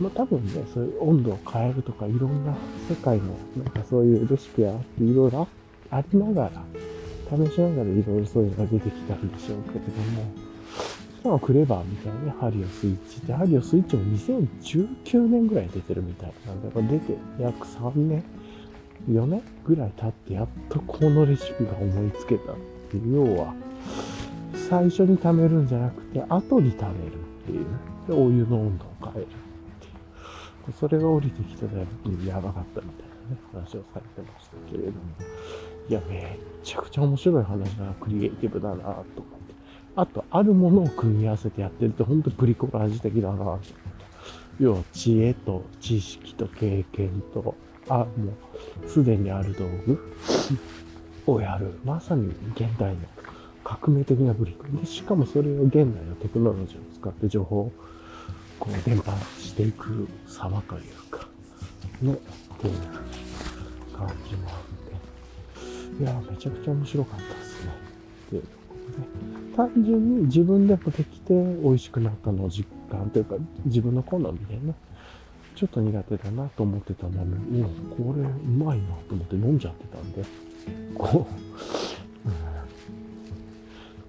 まあ多分ね、そういう温度を変えるとか、いろんな世界の、なんかそういうレシピがあって、いろいろありながら、試しながらいろいろそういうのが出てきたんでしょうけれども、今クレバーみたいなね、ハリオスイッチって、ハリオスイッチも2019年ぐらい出てるみたいなんで、出て約3年4年ぐらい経ってやっとこのレシピが思いつけたっていう、要は、最初に貯めるんじゃなくて、後に貯めるっていう。で、お湯の温度を変えるっていう。それが降りてきたらやばかったみたいなね、話をされてましたけれども。いや、めっちゃくちゃ面白い話だな、クリエイティブだな、とか。あと、あるものを組み合わせてやってると、ほんとプリコラージ的だな、要は、知恵と知識と経験と、あ、もう、すでにある道具 (laughs) をやる。まさに現代の革命的なブリック。で、しかもそれを現代のテクノロジーを使って情報をこう伝播していく様というか、ね、っていう感じもあって。いや、めちゃくちゃ面白かったですね。単純に自分でもできて美味しくなったのを実感というか、自分の好みでね、ちょっと苦手だなと思ってたのに、これうまいなと思って飲んじゃってたんで、こう、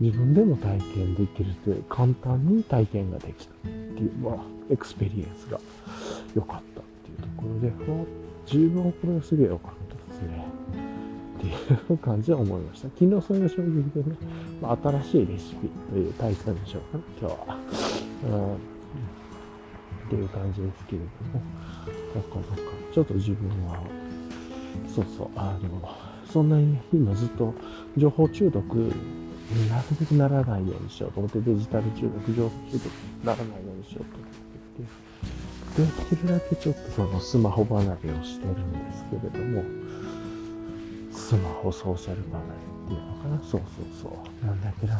自分でも体験できるという、簡単に体験ができたっていう、まあ、エクスペリエンスが良かったっていうところで、自分はこれすげえ良かったですね。っていう感じは思いました。昨日それが衝撃でね、まあ、新しいレシピというタイトルでしょうかね、今日は。うんっていう感じですけれども、なかなか、ちょっと自分は、そうそう、あの、そんなにね、今ずっと情報中毒になるべくならないようにしようと思って、デジタル中毒、情報中毒にならないようにしようと思ってて、できるだけちょっとそのスマホ離れをしてるんですけれども、スマホソーシャル離れっていうのかな？そうそうそう。なんだけど、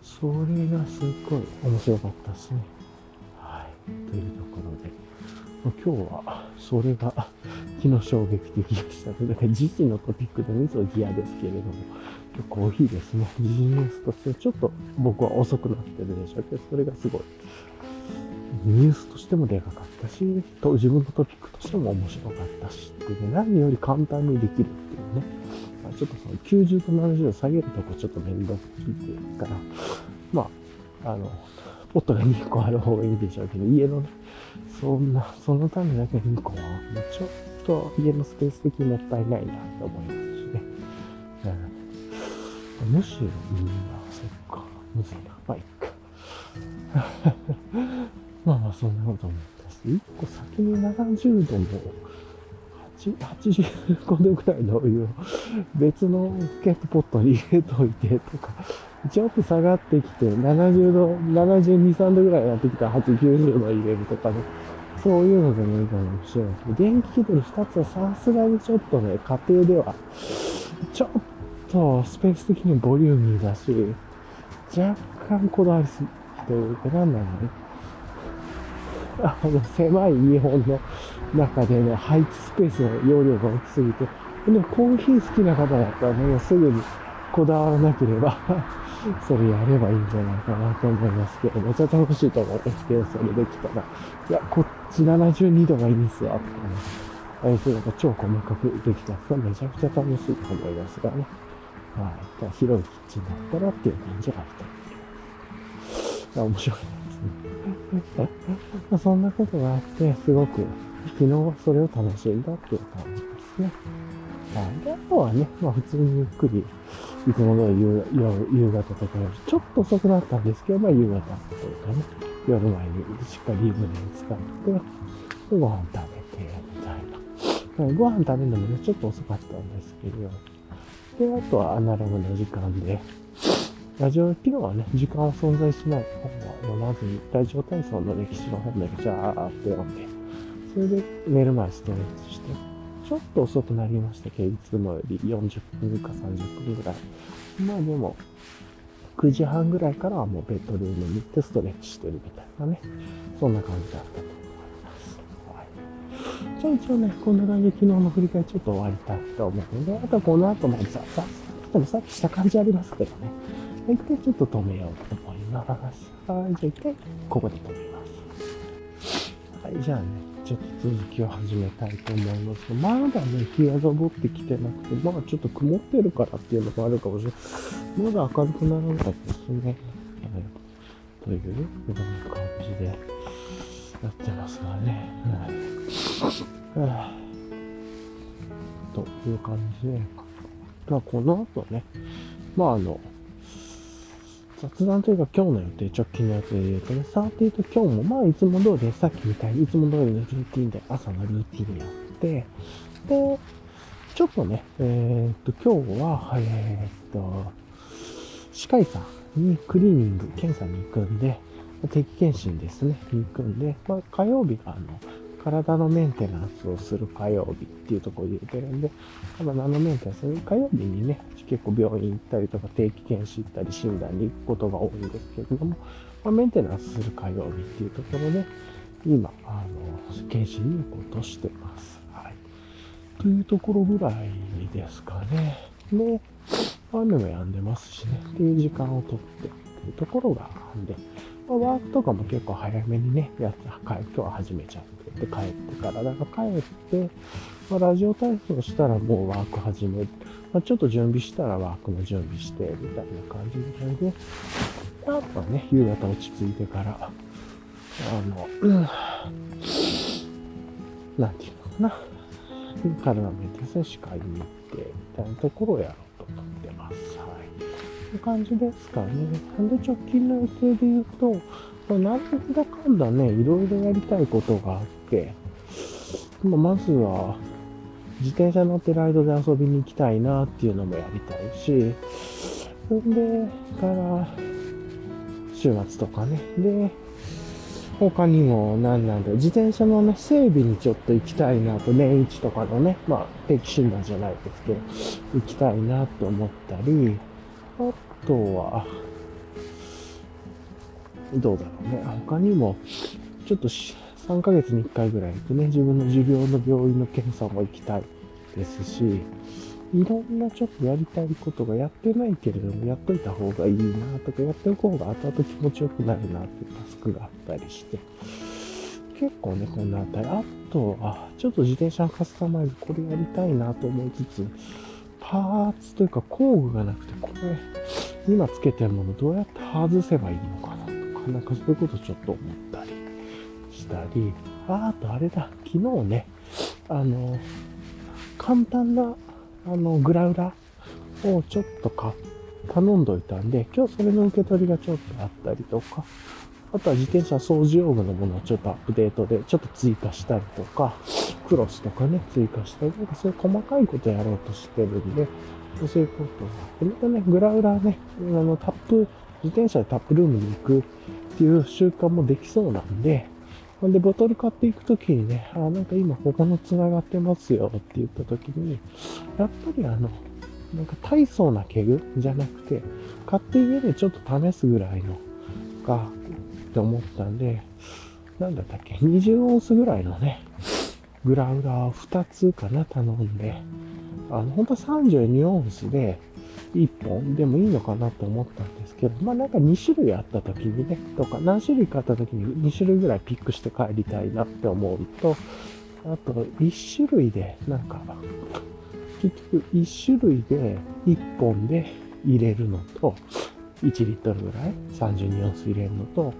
それがすっごい面白かったですね。はい。というところで、今日はそれが昨日衝撃的でしたので、自身のトピックでみそギアですけれども、今日コーヒーですね、ビジネスとしてちょっと僕は遅くなってるでしょうけど、それがすごい。ニュースとしてもでかかったし、と自分のトピックとしても面白かったし、っていうね、何より簡単にできるっていうね、ちょっとその90と70度下げるとこちょっと面倒くさいっていうから、まあ、あの、ポットが2個ある方がいいんでしょうけど、家のね、そんな、そのためだけ2個は、もうちょっと家のスペース的にもったいないなと思いますしね。うん、むしろ、みんな、そっか、むずいな。まあ、いっか。(laughs) まあまあ、そんなこと思ったし、1個先に70度の、85度ぐらいのお湯を別のケットポットに入れといてとか、ちょっと下がってきて、70度、72、3度ぐらいになってきたら8、90度入れるとかね。そういうのでもいいかもしれないけど、電気ケトル2つはさすがにちょっとね、家庭では、ちょっとスペース的にボリューミーだし、若干こだわりすぎというか、なんなのね。あの、狭い日本の中でね、配置スペースの容量が大きすぎて、でもコーヒー好きな方だったらね、もうすぐにこだわらなければ (laughs) それやればいいんじゃないかなと思いますけど、めっちゃ楽しいと思うんですけど、それできたら。いや、こっち72度がいいんですわ、とかね。ああいうのが超細かくできたらめちゃくちゃ楽しいと思いますがね。はい。広いキッチンだったらっていう感じがあると思います。面白いですね。そんなことがあって、すごく昨日はそれを楽しんだっていう感じですね。はい。で、あとはね、まあ普通にゆっくり、いつも通り夕夕方とかよりちょっと遅くなったんですけど、まあ夕方というかね、夜前にしっかり湯船に使って、ご飯食べて、みたいな。はい、ご飯食べるのもね、ちょっと遅かったんですけど、で、あとはアナログの時間で、ラジオ、昨日はね、時間は存在しない本は読まずに、ラジオ体操の歴史の本だけジャーっと読んで、それで寝る前ストレッチして、ちょっと遅くなりましたけど、いつもより40分か30分ぐらい。まあでも、9時半ぐらいからはもうベッドルームに行ってストレッチしてるみたいなね、そんな感じだったと思います。はい。じゃあ一応ね、こんな感じで昨日の振り返りちょっと終わりたいと思うので、あとはこの後もさ、さ、でもさっきした感じありますけどね。一回ちょっと止めようと思います。はい、じゃあ一回ここで止めます。はい、じゃあね、ちょっと続きを始めたいと思います、まだね、日が昇ってきてなくて、まあちょっと曇ってるからっていうのもあるかもしれない。まだ明るくならないですね。はい、という、ねこんな感じでやってますがね。はい。はという感じで、まあこの後ね、まああの、雑談というか今日の予定、直近の予定で言うとね、さて言うと今日もまあいつも通りさっきみたいにいつも通りのルーティンで朝のルーティンやって、で、ちょっとね、えー、っと今日は、えー、っと、歯科医さんにクリーニング、検査に行くんで、定期検診ですね、に行くんで、まあ火曜日があの、体のメンテナンスをする火曜日っていうところで言ってるんで、ただ何のメンテナンス火曜日にね、結構病院行ったりとか定期検診行ったり診断に行くことが多いんですけれども、まあ、メンテナンスする火曜日っていうところで、今、あの、検診に行こうとしてます。はい。というところぐらいですかね。で、雨も止んでますしね、っていう時間をとってっていうところがあるんで、ま、ワークとかも結構早めにね、やって、今日は始めちゃって、帰ってから、だか帰って、まあ、ラジオ体操したらもうワーク始め。まあ、ちょっと準備したらワークも準備して、みたいな感じで、あとはね、夕方落ち着いてから、あの、うん、なんていうのかな。体のメンテナンス視界に行って、みたいなところをやろうと思ってます。はい。いう感じですかね。なんで直近の予定で言うと、まあ、なんだかんだね、いろいろやりたいことがあって、まあ、まずは、自転車乗ってライドで遊びに行きたいなっていうのもやりたいし、そんで、から、週末とかね。で、他にも何なんだろ自転車のね、整備にちょっと行きたいなと、年一とかのね、まあ、定期診断じゃないですけど、行きたいなと思ったり、あとは、どうだろうね。他にも、ちょっと3ヶ月に1回ぐらい行くね、自分の持病の病院の検査も行きたいですし、いろんなちょっとやりたいことがやってないけれども、やっといた方がいいなとか、やっておく方が後々気持ちよくなるなっていうタスクがあったりして、結構ね、こんなあたり。あとは、ちょっと自転車のカスタマイズ、これやりたいなと思いつつ、パーツというか工具がなくて、これ、今つけてるものどうやって外せばいいのかなとか、なんかそういうことちょっと思ったり。たり、あとあれだ、昨日ね、あの、簡単な、あの、グラウラをちょっとか頼んどいたんで、今日それの受け取りがちょっとあったりとか、あとは自転車掃除用具のものをちょっとアップデートでちょっと追加したりとか、クロスとかね、追加したりとか、そういう細かいことやろうとしてるんで、そういうことがあって、またね、グラウラーね、あの、タップ、自転車でタップルームに行くっていう習慣もできそうなんで、ほんで、ボトル買っていくときにね、あ、なんか今ここの繋がってますよって言ったときに、やっぱりあの、なんか大層なケグじゃなくて、買って家でちょっと試すぐらいのかって思ったんで、なんだったっけ、20オンスぐらいのね、グラウラー2つかな、頼んで、あの、本当は32オンスで1本？でもいいのかなと思ったんですけど、まあなんか2種類あった時にね、とか何種類かあった時に2種類ぐらいピックして帰りたいなって思うと、あと1種類で、なんか、結局1種類で1本で入れるのと、1リットルぐらい？32オンス入れるのと、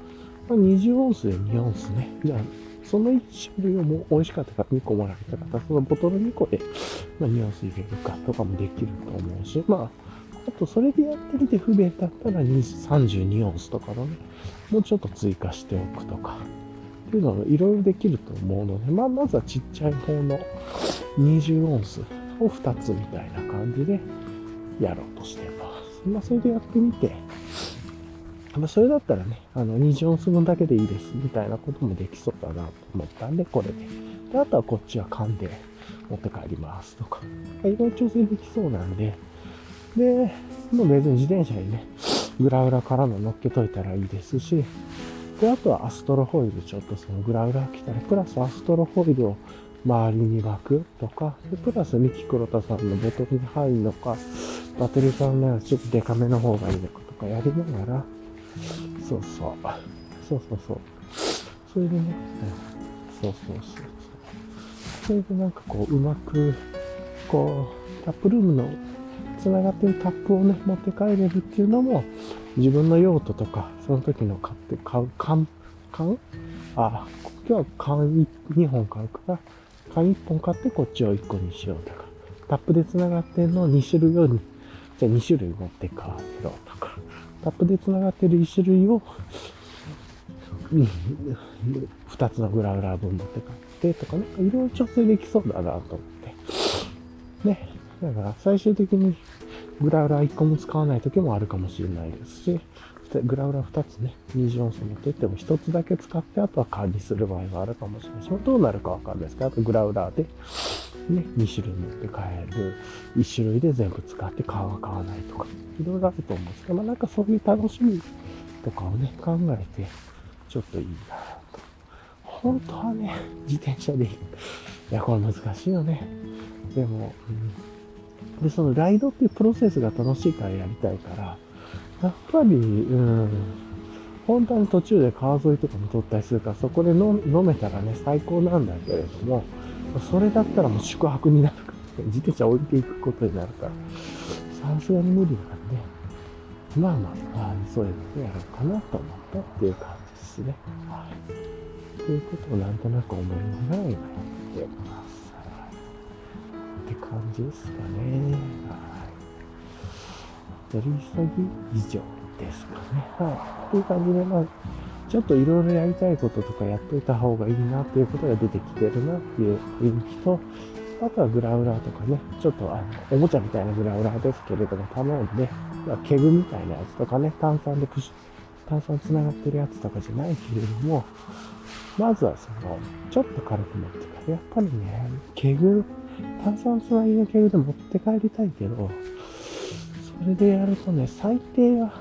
まあ、20オンスで2オンスね。じゃあ、その1種類をもう美味しかったから2個もらえた方、そのボトル2個で、まあ、2オンス入れるかとかもできると思うし、まあ、あとそれでやってみて不便だったら32オンスとかのね、もうちょっと追加しておくとか、っていうのがいろいろできると思うので、まあ、まずはちっちゃい方の20オンスを2つみたいな感じでやろうとしてます。まあ、それでやってみて、まあ、それだったらね、あの、20オンス分だけでいいです、みたいなこともできそうだなと思ったんで、これで。で、あとはこっちは缶で持って帰りますとか、いろいろ調整できそうなんで、で、もう別に自転車にね、グラウラからの乗っけといたらいいですし、で、あとはアストロホイルちょっとそのグラウラ来たら、プラスアストロホイルを周りに巻くとか、でプラスミキ黒田さんのボトルに入るのか、バテリーさんならちょっとデカめの方がいいのかとかやりながら、そうそう。そうそうそう。それでね、うん、そうそうそうそう。それでなんかこう、うまく、こう、タップルームの繋がってるタップをね、持って帰れるっていうのも、自分の用途とか、その時の買って買う缶、缶あ、今日は缶2本買うから、缶1本買ってこっちを1個にしようとか、タップで繋がってるのを2種類を、じゃあ2種類持って帰ろうとか、タップで繋がってる1種類を、2つのグラウラー分持って帰ってとか、なんかいろいろ調整できそうだなと思って。ね。だから最終的にグラウラー1個も使わない時もあるかもしれないですし、グラウラー2つね、24層持ってっても1つだけ使ってあとは管理する場合があるかもしれないし、どうなるかわかんないですけど、あとグラウラーでね、2種類持って帰る、1種類で全部使って買わ買わないとか、いろいろあると思うんですけど、まあなんかそういう楽しみとかをね、考えて、ちょっといいなと。本当はね、自転車でいい。いや、これ難しいよね。でも、うん、で、そのライドっていうプロセスが楽しいからやりたいから、やっぱり、うん、本当に途中で川沿いとかも撮ったりするから、そこで飲めたらね、最高なんだけれども、それだったらもう宿泊になるから、自転車置いていくことになるから、さすがに無理なんで、まあまあ、あそういうのやろうかなと思ったっていう感じですね。はい。ということをなんとなく思いながら今やってます。って感じですかね。はい。取り急ぎ以上ですかね。はい。という感じで、まあ、ちょっといろいろやりたいこととかやっといた方がいいなっていうことが出てきてるなっていう雰囲気と、あとはグラウラーとかね、ちょっとあの、おもちゃみたいなグラウラーですけれども、頼んで、ケグみたいなやつとかね、炭酸でプシ炭酸繋がってるやつとかじゃないけれども、まずはその、ちょっと軽く持って帰る。やっぱりね、ケグ、炭酸つなぎのケグで持って帰りたいけど、それでやるとね、最低は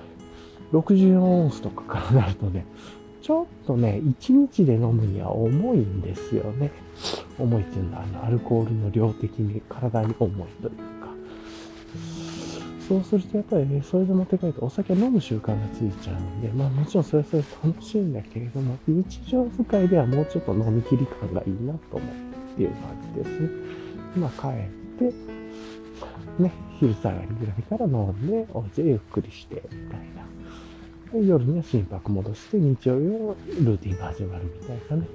64オンスとかからなるとね、ちょっとね、1日で飲むには重いんですよね。重いっていうのは、あの、アルコールの量的に体に重いというか。そうするとやっぱりね、それで持って帰るとお酒飲む習慣がついちゃうんで、まあもちろんそれはそれ楽しいんだけれども、日常使いではもうちょっと飲み切り感がいいなと思ってっていう感じですね。まあ帰って、ね、昼下がりぐらいから飲んで、お家でゆっくりして、みたいな。夜には心拍戻して、日曜日はルーティンが始まるみたいなね。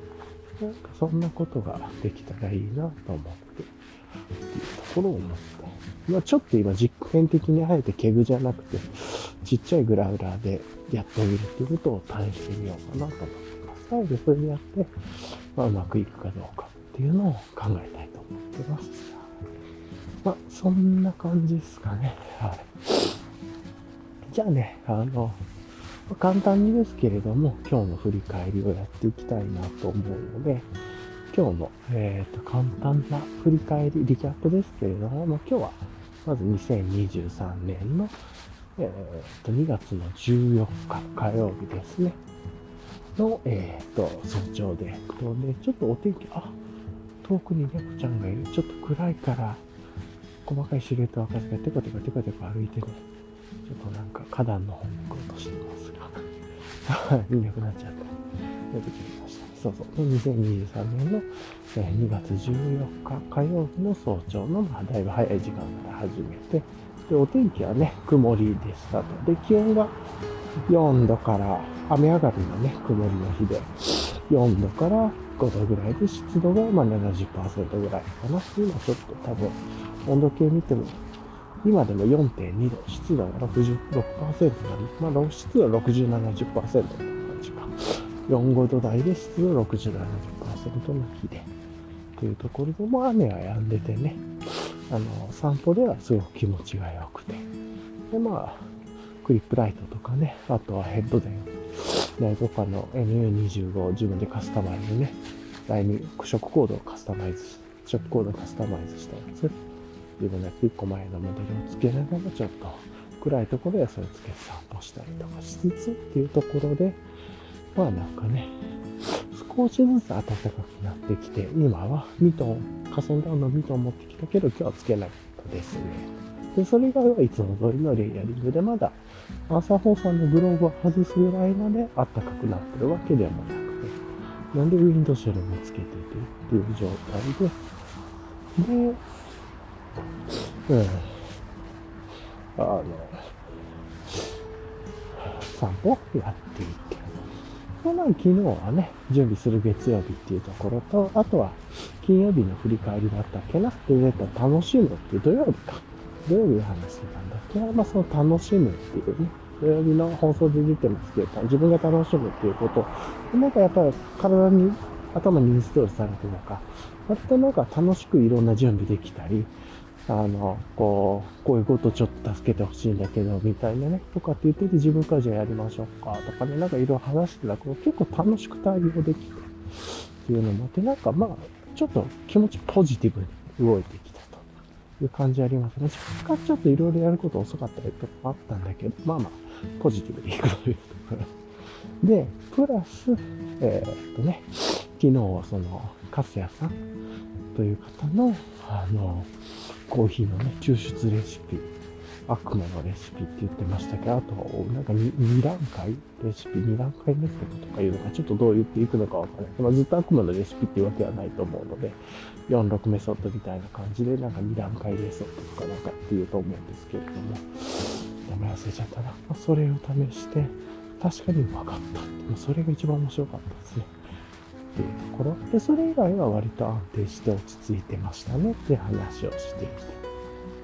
なんかそんなことができたらいいなと思って、っていうところを思って。まあちょっと今実験的にあえてケグじゃなくて、ちっちゃいグラウラーでやってみるっていうことを試してみようかなと思ってます。なのでそれでやって、まあうまくいくかどうかっていうのを考えたいと思ってます。まあそんな感じですかね。はい。じゃあね、あの、簡単にですけれども、今日の振り返りをやっていきたいなと思うので、今日の、えーと、簡単な振り返り、リキャップですけれども、まあ、今日はまず2023年の、えー、と2月の14日火曜日ですね。の、えっ、ー、と、早朝で、とで、ちょっとお天気、あ、遠くに猫ちゃんがいる。ちょっと暗いから、細かいシルエットわかるけど、テコテコテコテコ歩いてね、ちょっとなんか花壇の方に行こうとしてますが、(laughs) いなくなっちゃった。出てきました。そうそう。2023年の2月14日火曜日の早朝の、まあ、だいぶ早い時間から始めて、で、お天気はね、曇りでしたと。で、気温が4度から雨上がりのね、曇りの日で、4度から5度ぐらいで、湿度がまあ70%ぐらいかな。今ちょっと多分、温度計見ても、今でも4.2度、湿度が66%なり、まあ、湿度は60、70%の感じか。4、5度台で湿度60、70%の日で。というところでも雨は止んでてね、あの、散歩ではすごく気持ちが良くて。で、まあ、クリップライトとかね、あとはヘッド電、ラとかの NU25 を自分でカスタマイズね、第2色コードをカスタマイズ、色コードをカスタマイズしたやつ、自分で1個前のモデルを付けながらちょっと暗いところでそれつけて散歩したりとかしつつっていうところで、まあなんかね、少しずつ暖かくなってきて、今はミトン、河川ダウンのミトン持ってきたけど今日はつけなかったですね。で、それ以外はいつも通りのレイヤリングでまだ朝放送のグローブを外すぐらいまで暖かくなってるわけでもなくて、なんでウィンドシェルもつけててっていう状態で、で、うん、あの、散歩やっていて、まあ、昨日はね、準備する月曜日っていうところと、あとは金曜日の振り返りだったっけなって言うと楽しむって土曜日か。土曜日の話してたんだっけまあ、その楽しむっていうね、土曜日の放送で出てますけど、自分が楽しむっていうこと、なんかやっぱり体に、頭にインストールされてるのか、割となんか楽しくいろんな準備できたり、あの、こう、こういうことちょっと助けてほしいんだけど、みたいなね、とかって言ってて自分からじゃあやりましょうか、とかね、なんかいろいろ話してたら、結構楽しく対応できて、っていうのもあって、なんかまあ、ちょっと気持ちポジティブに動いていう感じありますね。若干ちょっといろいろやること遅かったりとかあったんだけど、まあまあ、ポジティブでいくというところで、プラス、えー、っとね、昨日はその、カスヤさんという方の、あの、コーヒーのね、抽出レシピ悪魔のレシピって言ってましたけど、あと、なんか 2, 2段階レシピ、2段階メソッドとかいうのがちょっとどう言っていくのかわからない。まあ、ずっと悪魔のレシピっていうわけはないと思うので、46メソッドみたいな感じで、なんか2段階メソッドとかなんかっていうと思うんですけれども、名前忘れちゃったな。まあ、それを試して、確かにうまかった。まあ、それが一番面白かったですね。っていうところ。で、それ以外は割と安定して落ち着いてましたねって話をしていて。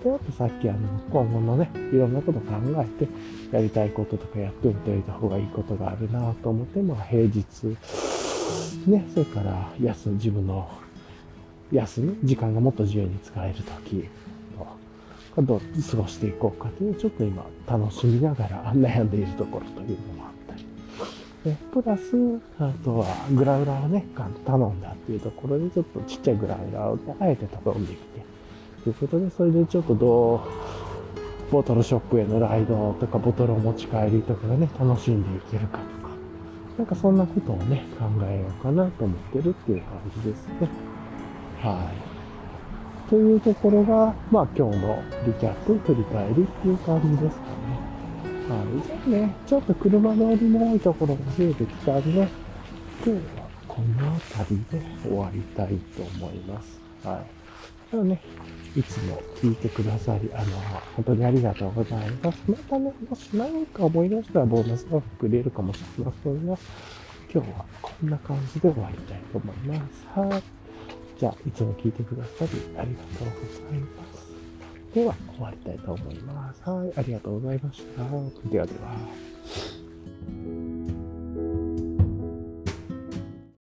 で、あとさっきあの、今後のね、いろんなこと考えて、やりたいこととかやっておいておいた方がいいことがあるなと思って、まあ平日、ね、それから休む、自分の休む、時間がもっと自由に使えるとき、どう過ごしていこうかという、ちょっと今楽しみながら悩んでいるところというのもあったり。で、プラス、あとはグラウラーをね、頼んだっていうところで、ちょっとちっちゃいグラウラーをあえて頼んできて、ということで、それでちょっとどう、ボトルショップへのライドとか、ボトルを持ち帰りとかがね、楽しんでいけるかとか、なんかそんなことをね、考えようかなと思ってるっていう感じですね。はい。というところが、まあ今日のリキャップ、振り返りっていう感じですかね。はい。じゃあね、ちょっと車通りの多いところが増えてきたんで、今日はこの辺りで終わりたいと思います。はい。ではね、いつも聞いてくださり、あの、本当にありがとうございます。またね、もし何か思い出したらボーナスがくれるかもしれませんが、今日はこんな感じで終わりたいと思います。はい。じゃあ、いつも聞いてくださりありがとうございます。では、終わりたいと思います。はい。ありがとうございました。ではでは。